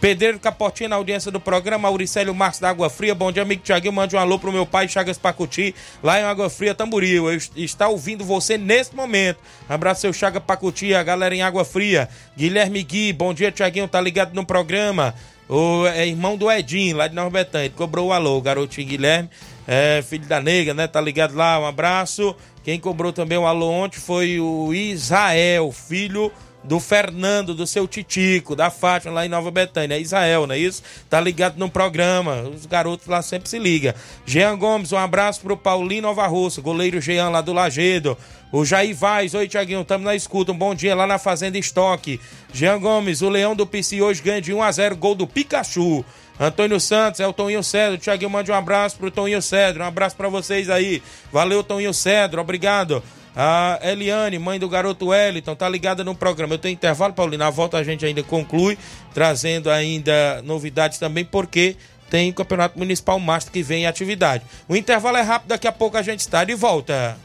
Pedreiro Capotinho na audiência do programa, Auricélio Marcos da Água Fria. Bom dia, amigo Tiaguinho. Mande um alô pro meu pai, Chagas Pacuti, lá em Água Fria, Tamboril. Eu est- está ouvindo você nesse momento. Abraço, seu Chaga Pacuti, a galera em Água Fria. Guilherme Gui, bom dia, Tiaguinho. Tá ligado no programa? O, é irmão do Edinho, lá de Betânia. Ele cobrou o alô, garotinho Guilherme. É, filho da nega, né? Tá ligado lá, um abraço. Quem cobrou também o alô ontem foi o Israel, filho do Fernando, do seu Titico, da Fátima lá em Nova Betânia, é Israel, não é isso? Tá ligado no programa, os garotos lá sempre se ligam. Jean Gomes, um abraço pro Paulinho Nova Russa, goleiro Jean lá do Lagedo. O Jair Vaz, oi Tiaguinho, estamos na escuta, um bom dia lá na Fazenda Estoque. Jean Gomes, o Leão do PC hoje ganha de 1 a 0 gol do Pikachu. Antônio Santos, é o Toninho Cedro. Tiaguinho, mande um abraço pro Toninho Cedro. Um abraço para vocês aí. Valeu, Toninho Cedro, obrigado. A Eliane, mãe do garoto Wellington, tá ligada no programa. Eu tenho intervalo, Paulinho. Na volta a gente ainda conclui, trazendo ainda novidades também, porque tem o Campeonato Municipal Master que vem em atividade. O intervalo é rápido, daqui a pouco a gente está de volta.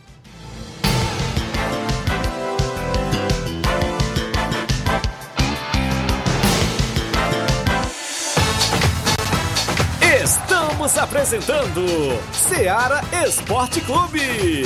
Estamos apresentando Seara Esporte Clube.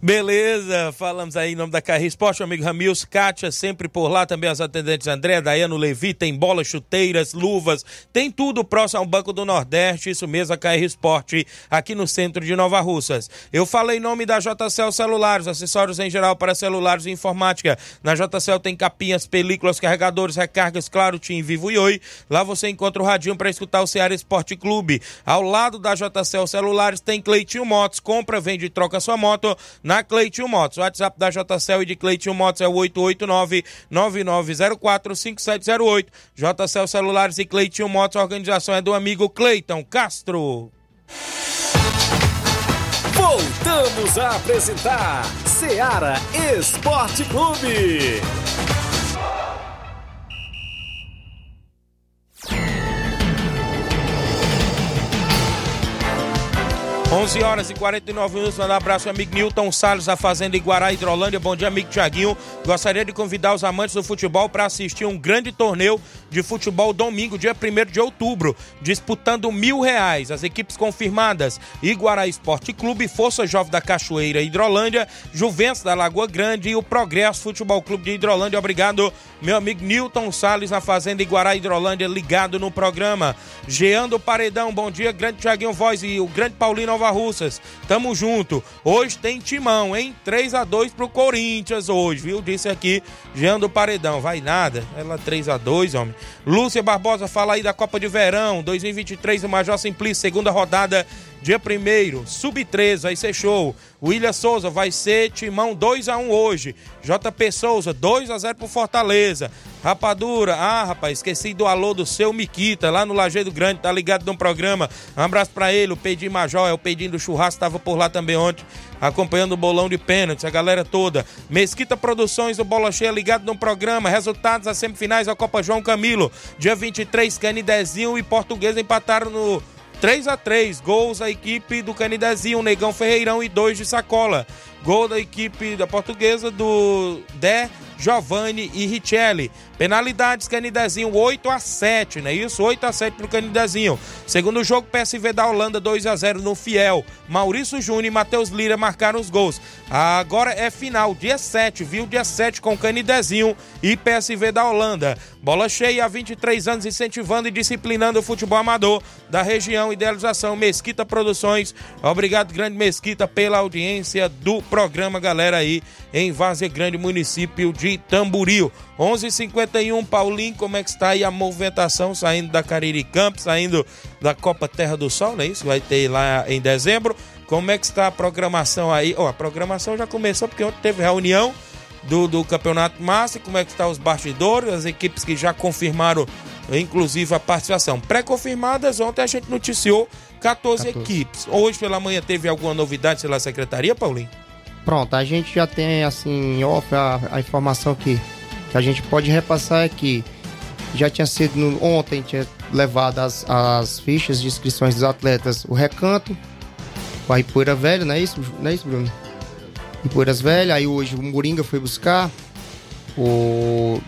Beleza, falamos aí em nome da Carreira Esporte, meu amigo Ramils, Kátia, sempre por lá, também as atendentes André, Daiano, Levi, tem bolas, chuteiras, luvas, tem tudo próximo ao Banco do Nordeste, isso mesmo, a Carreira Esporte, aqui no centro de Nova Russas. Eu falei em nome da JCL Celulares, acessórios em geral para celulares e informática. Na JCL tem capinhas, películas, carregadores, recargas, claro, Tim, Vivo e Oi. Lá você encontra o radinho para escutar o Ceará Esporte Clube. Ao lado da JCL Celulares tem Cleitinho Motos, compra, vende e troca sua moto na Cleitinho Motos. O WhatsApp da JCL e de Cleitinho Motos é o 889-9904-5708. JCL Celulares e Cleitinho Motos, a organização é do amigo Cleiton Castro. Voltamos a apresentar Seara Esporte Clube. 11 horas e 49 minutos. Um abraço, amigo Newton Salles, da Fazenda Iguará, Hidrolândia. Bom dia, amigo Tiaguinho. Gostaria de convidar os amantes do futebol para assistir um grande torneio de futebol domingo, dia 1 de outubro, disputando mil reais. As equipes confirmadas: Iguará Esporte Clube, Força Jovem da Cachoeira, Hidrolândia, Juventus da Lagoa Grande e o Progresso Futebol Clube de Hidrolândia. Obrigado, meu amigo Newton Salles, na Fazenda Iguará, Hidrolândia, ligado no programa. Geando Paredão, bom dia, grande Tiaguinho Voz e o grande Paulino Nova Russas. Tamo junto. Hoje tem timão, hein? 3 a 2 pro Corinthians hoje, viu? Disse aqui Jean do Paredão. Vai nada. Ela 3 a 2 homem. Lúcia Barbosa fala aí da Copa de Verão 2023 do Major Simplício, segunda rodada dia 1 sub-13, vai ser show. William Souza vai ser timão 2 a 1 hoje. JP Souza 2 a 0 pro Fortaleza. Rapadura, ah, rapaz, esqueci do alô do seu Miquita, lá no Lajeado Grande, tá ligado no programa. Um abraço para ele, o Pedinho Major, é o Pedinho do Churrasco, tava por lá também ontem, acompanhando o bolão de pênaltis, a galera toda. Mesquita Produções, o Bola Cheia ligado no programa. Resultados das semifinais da Copa João Camilo. Dia 23, Canidezinho e Portuguesa empataram no 3 a 3 gols da equipe do Canidezinho, Negão Ferreirão e dois de Sacola. Gol da equipe da portuguesa do Dé Giovanni e Richelli. Penalidades, Canidezinho 8 a 7, não é isso? 8 a 7 pro Canidezinho. Segundo jogo, PSV da Holanda 2 a 0 no Fiel. Maurício Júnior e Matheus Lira marcaram os gols. Agora é final, dia 7, viu? Dia 7 com Canidezinho e PSV da Holanda. Bola cheia há 23 anos incentivando e disciplinando o futebol amador da região. Idealização Mesquita Produções. Obrigado, Grande Mesquita, pela audiência do programa, galera aí em Várzea Grande, município de Tamboril. 11:51 Paulinho, como é que está aí a movimentação saindo da Cariri Campos, saindo da Copa Terra do Sol, não é isso? Vai ter lá em dezembro. Como é que está a programação aí? Oh, a programação já começou porque ontem teve reunião do, do Campeonato Massa, como é que estão os bastidores, as equipes que já confirmaram, inclusive, a participação. Pré-confirmadas, ontem a gente noticiou 14, 14, equipes. Hoje pela manhã teve alguma novidade pela secretaria, Paulinho? Pronto, a gente já tem assim, off a, a informação que, que a gente pode repassar aqui. Já tinha sido no, ontem, tinha levado as, as fichas de inscrições dos atletas, o Recanto, o Aipoeira Velho, não é isso, não é isso Bruno? Ipueiras Velho, aí hoje o Moringa foi buscar, o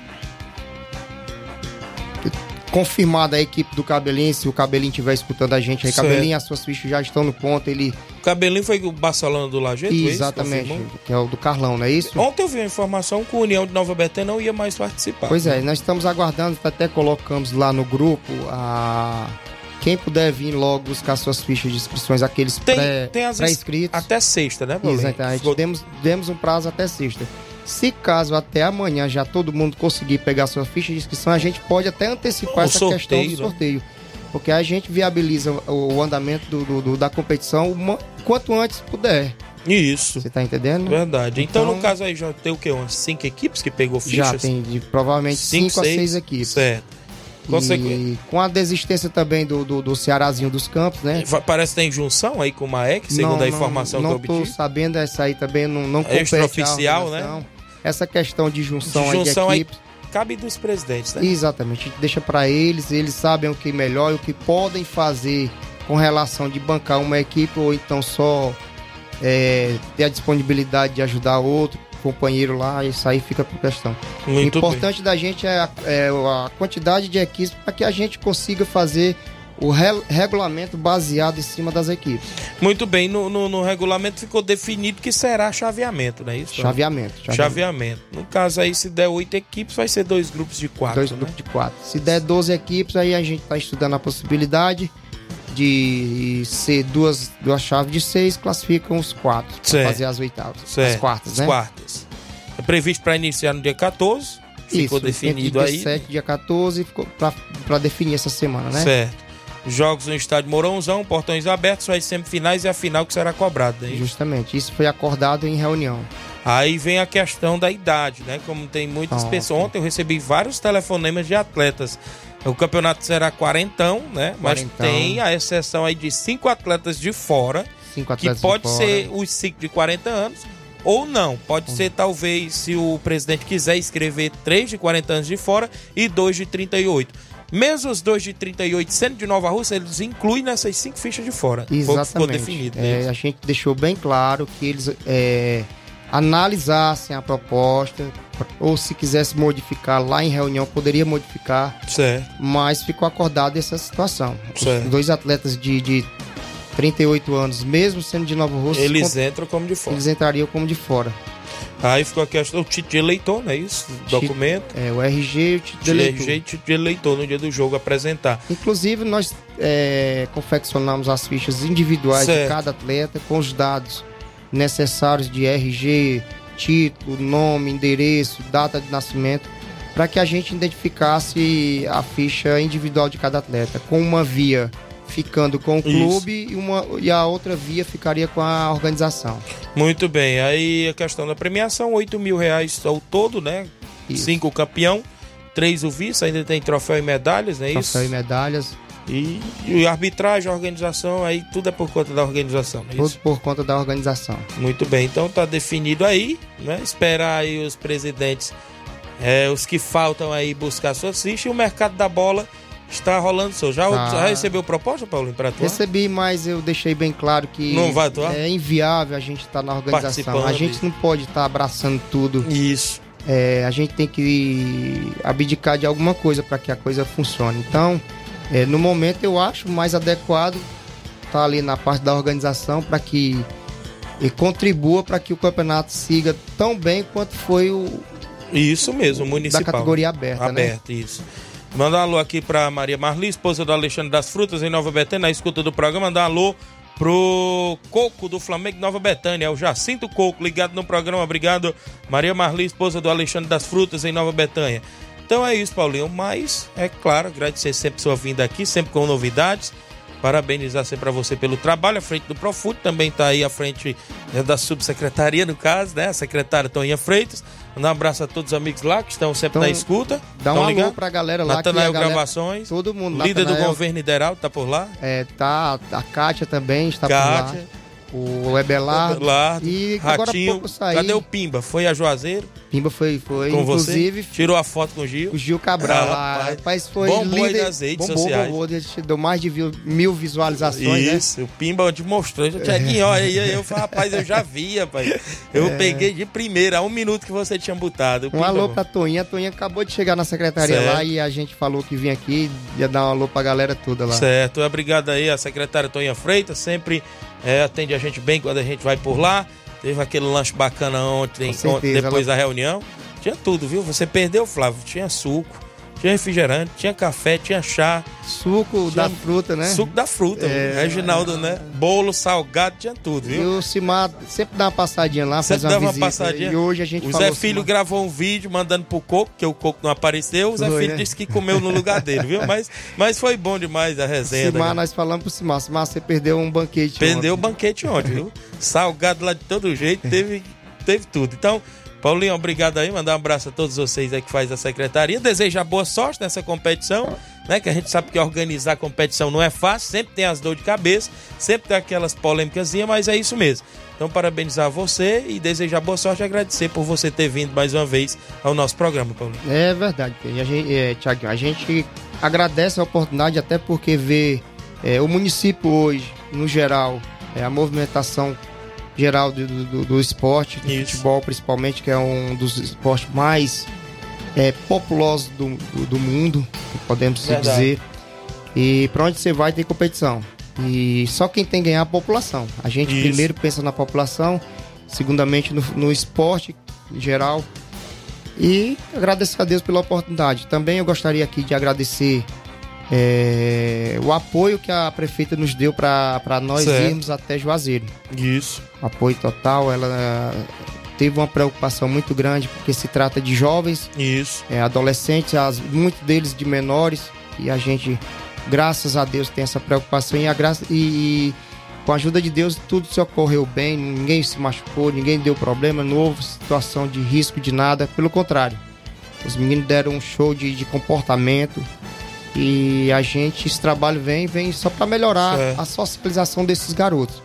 confirmada a equipe do Cabelinho, se o Cabelinho estiver escutando a gente aí, Certo. Cabelinho, as suas fichas já estão no ponto, ele... O Cabelinho foi o Barcelona do Lajeito, é? Exatamente, Confirmou? que é o do Carlão, não é isso? Ontem eu vi a informação que o União de Nova Betânia não ia mais participar. Pois é, nós estamos aguardando, até colocamos lá no grupo a quem puder vir logo buscar suas fichas de inscrições, aqueles Tem, pré- tem as pré-inscritos. até sexta, né, Paulinho? Exatamente, demos, demos um prazo até sexta. Se caso até amanhã já todo mundo conseguir pegar sua ficha de inscrição, a gente pode até antecipar O essa sorteio, questão do né? Porque a gente viabiliza o, o andamento do, do- do- da competição o ma- quanto antes puder. Isso. Você tá entendendo? Verdade. Então, Então- no caso aí, já tem o quê? Umas cinco equipes que pegou fichas? Já tem de, provavelmente 5 a 6 equipes. Certo. E com a desistência também do, do, do Cearazinho dos Campos, né? Parece que tem junção aí com o Maek, segundo Não, a informação não, que eu não tô obtive. sabendo, essa aí também não, não compete Extraoficial, né? Essa questão de junção, De junção aí aí, de equipes, cabe dos presidentes, né? exatamente, a gente deixa para eles, eles sabem o que é melhor e o que podem fazer com relação de bancar uma equipe ou então só é, ter a disponibilidade de ajudar outro companheiro lá, isso aí fica por questão. Muito o importante da gente é a, é a quantidade de equipes para que a gente consiga fazer o re- regulamento baseado em cima das equipes. Muito bem, no, no- no regulamento ficou definido que será chaveamento, não é isso? Chaveamento, chaveamento. Chaveamento. No caso aí, se der oito equipes, vai ser dois grupos de quatro, Dois né? grupos de quatro. Se der 12 equipes, aí a gente está estudando a possibilidade de ser duas, duas chaves de seis, classificam os quatro Certo. fazer as oitavas. Certo. As quartas, As né? quartas. É previsto para iniciar no dia 14. Ficou Isso, definido entre aí. dia 7 dia 14, ficou para definir essa semana, né? Certo. Jogos no estádio Mourãozão, portões abertos, as semifinais e a final que será cobrada. hein? Justamente, isso foi acordado em reunião. Aí vem a questão da idade, né? Como tem muitas Ah, pessoas. Ontem eu recebi vários telefonemas de atletas. O campeonato será quarentão, né? Mas Quarentão. tem a exceção aí de cinco atletas de fora. Cinco que atletas de pode fora. ser os cinco de 40 anos ou não. Pode ser, talvez, se o presidente quiser escrever três de 40 anos de fora e dois de 38. Mesmo os dois de 38 sendo de Nova Rússia, eles incluem nessas cinco fichas de fora. Foi Exatamente. definido. É, a gente deixou bem claro que eles é, analisassem a proposta, ou se quisesse modificar lá em reunião, poderia modificar. Certo. Mas ficou acordado essa situação. Certo. Os dois atletas de, de 38 anos, mesmo sendo de Nova Rússia, Eles entram como de fora. eles entrariam como de fora. Aí ficou a questão, o título de eleitor, não é isso? Documento. É, o RG e o título de De eleitor. RG e título de eleitor no dia do jogo apresentar. Inclusive, nós é, confeccionamos as fichas individuais Certo. de cada atleta com os dados necessários de RG, título, nome, endereço, data de nascimento, para que a gente identificasse a ficha individual de cada atleta, com uma via ficando com o Isso. clube e, uma, e a outra via ficaria com a organização. Muito bem, aí a questão da premiação, 8 mil reais ao todo, né? Cinco o campeão, três o vice, ainda tem troféu e medalhas, não é isso? Troféu e medalhas, E, e arbitragem, organização, aí tudo é por conta da organização, é tudo isso? por conta da organização. Muito bem, então tá definido aí, né? Esperar aí os presidentes, é, os que faltam aí buscar suas fichas e o mercado da bola está rolando seu. Já, Tá. já recebeu proposta, Paulinho, para atuar? Recebi, mas eu deixei bem claro que Não vai atuar? é inviável a gente estar na organização. A gente não pode estar abraçando tudo. Isso. É, a gente tem que abdicar de alguma coisa para que a coisa funcione. Então, é, no momento eu acho mais adequado estar ali na parte da organização para que e contribua para que o campeonato siga tão bem quanto foi o Isso mesmo, municipal. da categoria aberta, né? Aberta, isso. Mandar alô aqui pra Maria Marli, esposa do Alexandre das Frutas, em Nova Betânia, na escuta do programa. Mandar alô pro Coco do Flamengo Nova Betânia, é o Jacinto Coco, ligado no programa. Obrigado, Maria Marli, esposa do Alexandre das Frutas, em Nova Betânia. Então é isso, Paulinho. Mas, é claro, agradecer sempre sua vinda aqui, sempre com novidades. Parabenizar sempre a você pelo trabalho, à frente do Profut, também está aí à frente né, da subsecretaria, no caso, né? A secretária Toninha Freitas. Mandar um abraço a todos os amigos lá que estão sempre Então, na escuta. Dá um Tão alô ligado? pra galera lá. Natanael galera- Gravações. Todo mundo. Líder do Natanael- governo Nideral, tá por lá? É, tá, a Kátia também está Kátia. por lá. O Ebelardo. Lardo, E agora Ratinho. pouco eu saí. Cadê o Pimba? Foi a Juazeiro? Pimba foi, foi com inclusive. você? Tirou a foto com o Gil? O Gil Cabral. Ah, lá. rapaz. rapaz, foi Bombou líder- nas redes bombou, sociais. Bombou, a gente deu mais de mil, visualizações, né? Isso, o Pimba te mostrou. Tiaguinho, olha aí, eu falei, rapaz, eu já vi, rapaz. Eu É. peguei de primeira, um minuto que você tinha botado. Um Pimba- alô pra Toinha. A Toinha acabou de chegar na secretaria Certo. lá e a gente falou que vinha aqui ia dar um alô pra galera toda lá. Certo, obrigado aí a secretária Toninha Freitas, sempre é, atende a gente bem quando a gente vai por lá. Teve aquele lanche bacana ontem, certeza, ontem, depois ela- da reunião. Tinha tudo, viu? Você perdeu, Flávio. Tinha suco, tinha refrigerante, tinha café, tinha chá. Suco da fruta, né? Suco da fruta, É. Reginaldo, né? Bolo, salgado, tinha tudo, E viu? o Simar sempre dá uma passadinha lá, faz Sempre uma dava uma visita. passadinha. E hoje a gente o Zé Filho gravou um vídeo mandando pro Coco, que o Coco não apareceu. O Zé Foi, Filho né? disse que comeu no lugar dele, viu? Mas, mas foi bom demais a resenha. Simar, da- nós falamos pro Simar. Simar, você perdeu um banquete Perdeu o banquete ontem, viu? Salgado lá de todo jeito, teve, teve tudo. Então, Paulinho, obrigado aí. Mandar um abraço a todos vocês aí que faz a secretaria. Desejar boa sorte nessa competição, né? Que a gente sabe que organizar a competição não é fácil, sempre tem as dores de cabeça, sempre tem aquelas polêmicas, mas é isso mesmo. Então, parabenizar você e desejar boa sorte e agradecer por você ter vindo mais uma vez ao nosso programa, Paulinho. É verdade, a gente, é, a gente agradece a oportunidade até porque vê é, o município hoje, no geral, é, a movimentação geral do, do, do esporte, do futebol principalmente, que é um dos esportes mais é, populosos do, do, do mundo, podemos Verdade. dizer. E para onde você vai tem competição. E só quem tem que ganhar é a população. A gente Isso. primeiro pensa na população, segundamente no, no esporte em geral. E agradecer a Deus pela oportunidade. Também eu gostaria aqui de agradecer é, o apoio que a prefeita nos deu para nós Certo. irmos até Juazeiro. Isso. Apoio total. Ela teve uma preocupação muito grande porque se trata de jovens, Isso. é, adolescentes, as, muitos deles de menores. E a gente, graças a Deus, tem essa preocupação e, a graça, e, e com a ajuda de Deus tudo se ocorreu bem, ninguém se machucou, ninguém deu problema, não houve situação de risco de nada, pelo contrário. Os meninos deram um show de, de comportamento e a gente, esse trabalho vem, vem só para melhorar a socialização desses garotos.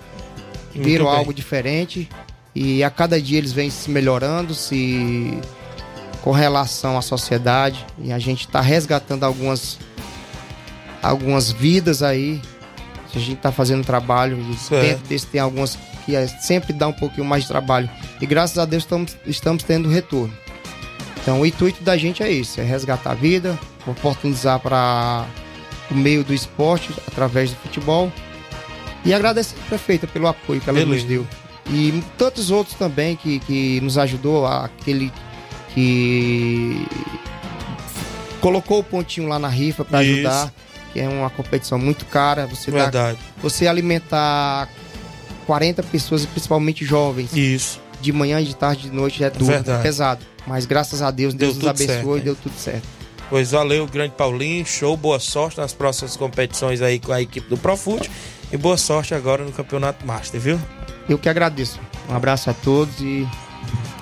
Muito Viram bem. algo diferente e a cada dia eles vêm se melhorando, se com relação à sociedade e a gente está resgatando algumas algumas vidas aí. A gente está fazendo trabalho e dentro desse tem algumas que é- sempre dá um pouquinho mais de trabalho e graças a Deus estamos, estamos tendo retorno. Então o intuito da gente é isso, é resgatar a vida, oportunizar para o meio do esporte através do futebol e agradecer a prefeita pelo apoio que ela Beleza. nos deu. E tantos outros também que, que nos ajudou, aquele que colocou o pontinho lá na rifa para ajudar, que é uma competição muito cara. Você dá- Verdade. você alimentar 40 pessoas, principalmente jovens, Isso. de manhã, de tarde, de noite é duro, é pesado. Mas graças a Deus, Deu Deus nos abençoou certo, e deu tudo certo. Pois valeu, grande Paulinho. Show, boa sorte nas próximas competições aí com a equipe do Profute. E boa sorte agora no Campeonato Master, viu? Eu que agradeço. Um abraço a todos e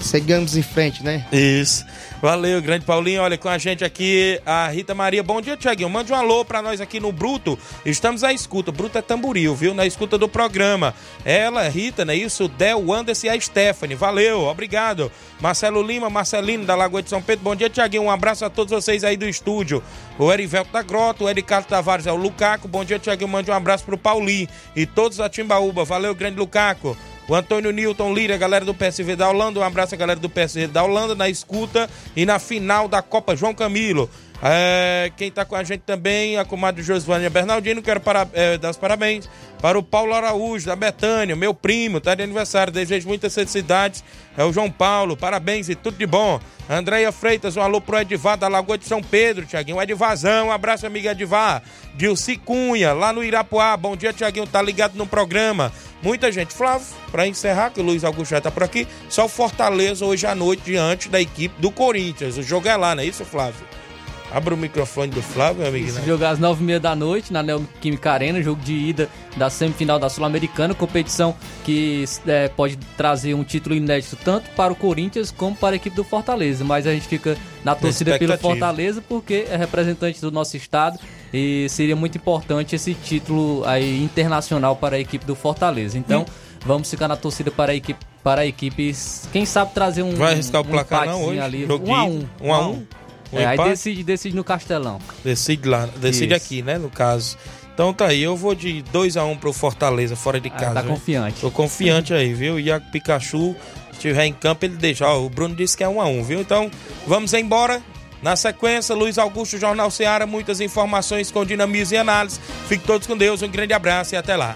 seguimos em frente, né? Isso. Valeu, grande Paulinho. Olha, com a gente aqui a Rita Maria. Bom dia, Tiaguinho. Mande um alô pra nós aqui no Bruto. Estamos à escuta. Bruto é tamboril, viu? Na escuta do programa. Ela, Rita, né? Isso, Del, Anderson e a Stephanie. Valeu, obrigado. Marcelo Lima, Marcelino da Lagoa de São Pedro. Bom dia, Tiaguinho. Um abraço a todos vocês aí do estúdio. O Erivelto da Grota, o Ericardo Tavares é o Lucaco. Bom dia, Tiaguinho. Mande um abraço pro Paulinho e todos da Timbaúba. Valeu, grande Lucaco. O Antônio Newton Lira, galera do PSV da Holanda. Um abraço galera do PSV da Holanda na escuta e na final da Copa João Camilo. É, quem tá com a gente também, a comadre Josvânia Bernardino, quero para, é, dar os parabéns para o Paulo Araújo, da Betânia, meu primo, tá de aniversário, desejo muitas felicidades. É o João Paulo, parabéns e tudo de bom. Andréia Freitas, um alô pro Edivar da Lagoa de São Pedro, Tiaguinho. Edivazão, um abraço, amiga Edivar. Dilci Cunha, lá no Irapuá. Bom dia, Tiaguinho, tá ligado no programa. Muita gente. Flávio, pra encerrar, que o Luiz Augusto já tá por aqui, só o Fortaleza hoje à noite diante da equipe do Corinthians. O jogo é lá, não é isso, Flávio? Abra o microfone do Flávio, meu amigo. Né? jogar às 9h30 da noite na Neoquímica Arena, jogo de ida da semifinal da Sul-Americana, competição que é, pode trazer um título inédito tanto para o Corinthians como para a equipe do Fortaleza. Mas a gente fica na torcida pelo. Fortaleza porque é representante do nosso estado e seria muito importante esse título aí internacional para a equipe do Fortaleza. Então, Vamos ficar na torcida para a equipe, para a equipe quem sabe trazer um Vai arriscar o um placar não hoje? ali. Um a um. Um a um? Um É, aí decide, decide no Castelão. Decide lá, decide Isso. aqui, né, no caso. Então tá aí, eu vou de 2x1 um pro Fortaleza, fora de casa. tá viu? confiante. Tô confiante aí, viu? Iago Pikachu, se estiver em campo, ele deixa. Ó, o Bruno disse que é 1 um a 1 um, viu? Então, vamos embora. Na sequência, Luiz Augusto, Jornal Seara, muitas informações com dinamismo e análise. Fiquem todos com Deus, um grande abraço e até lá.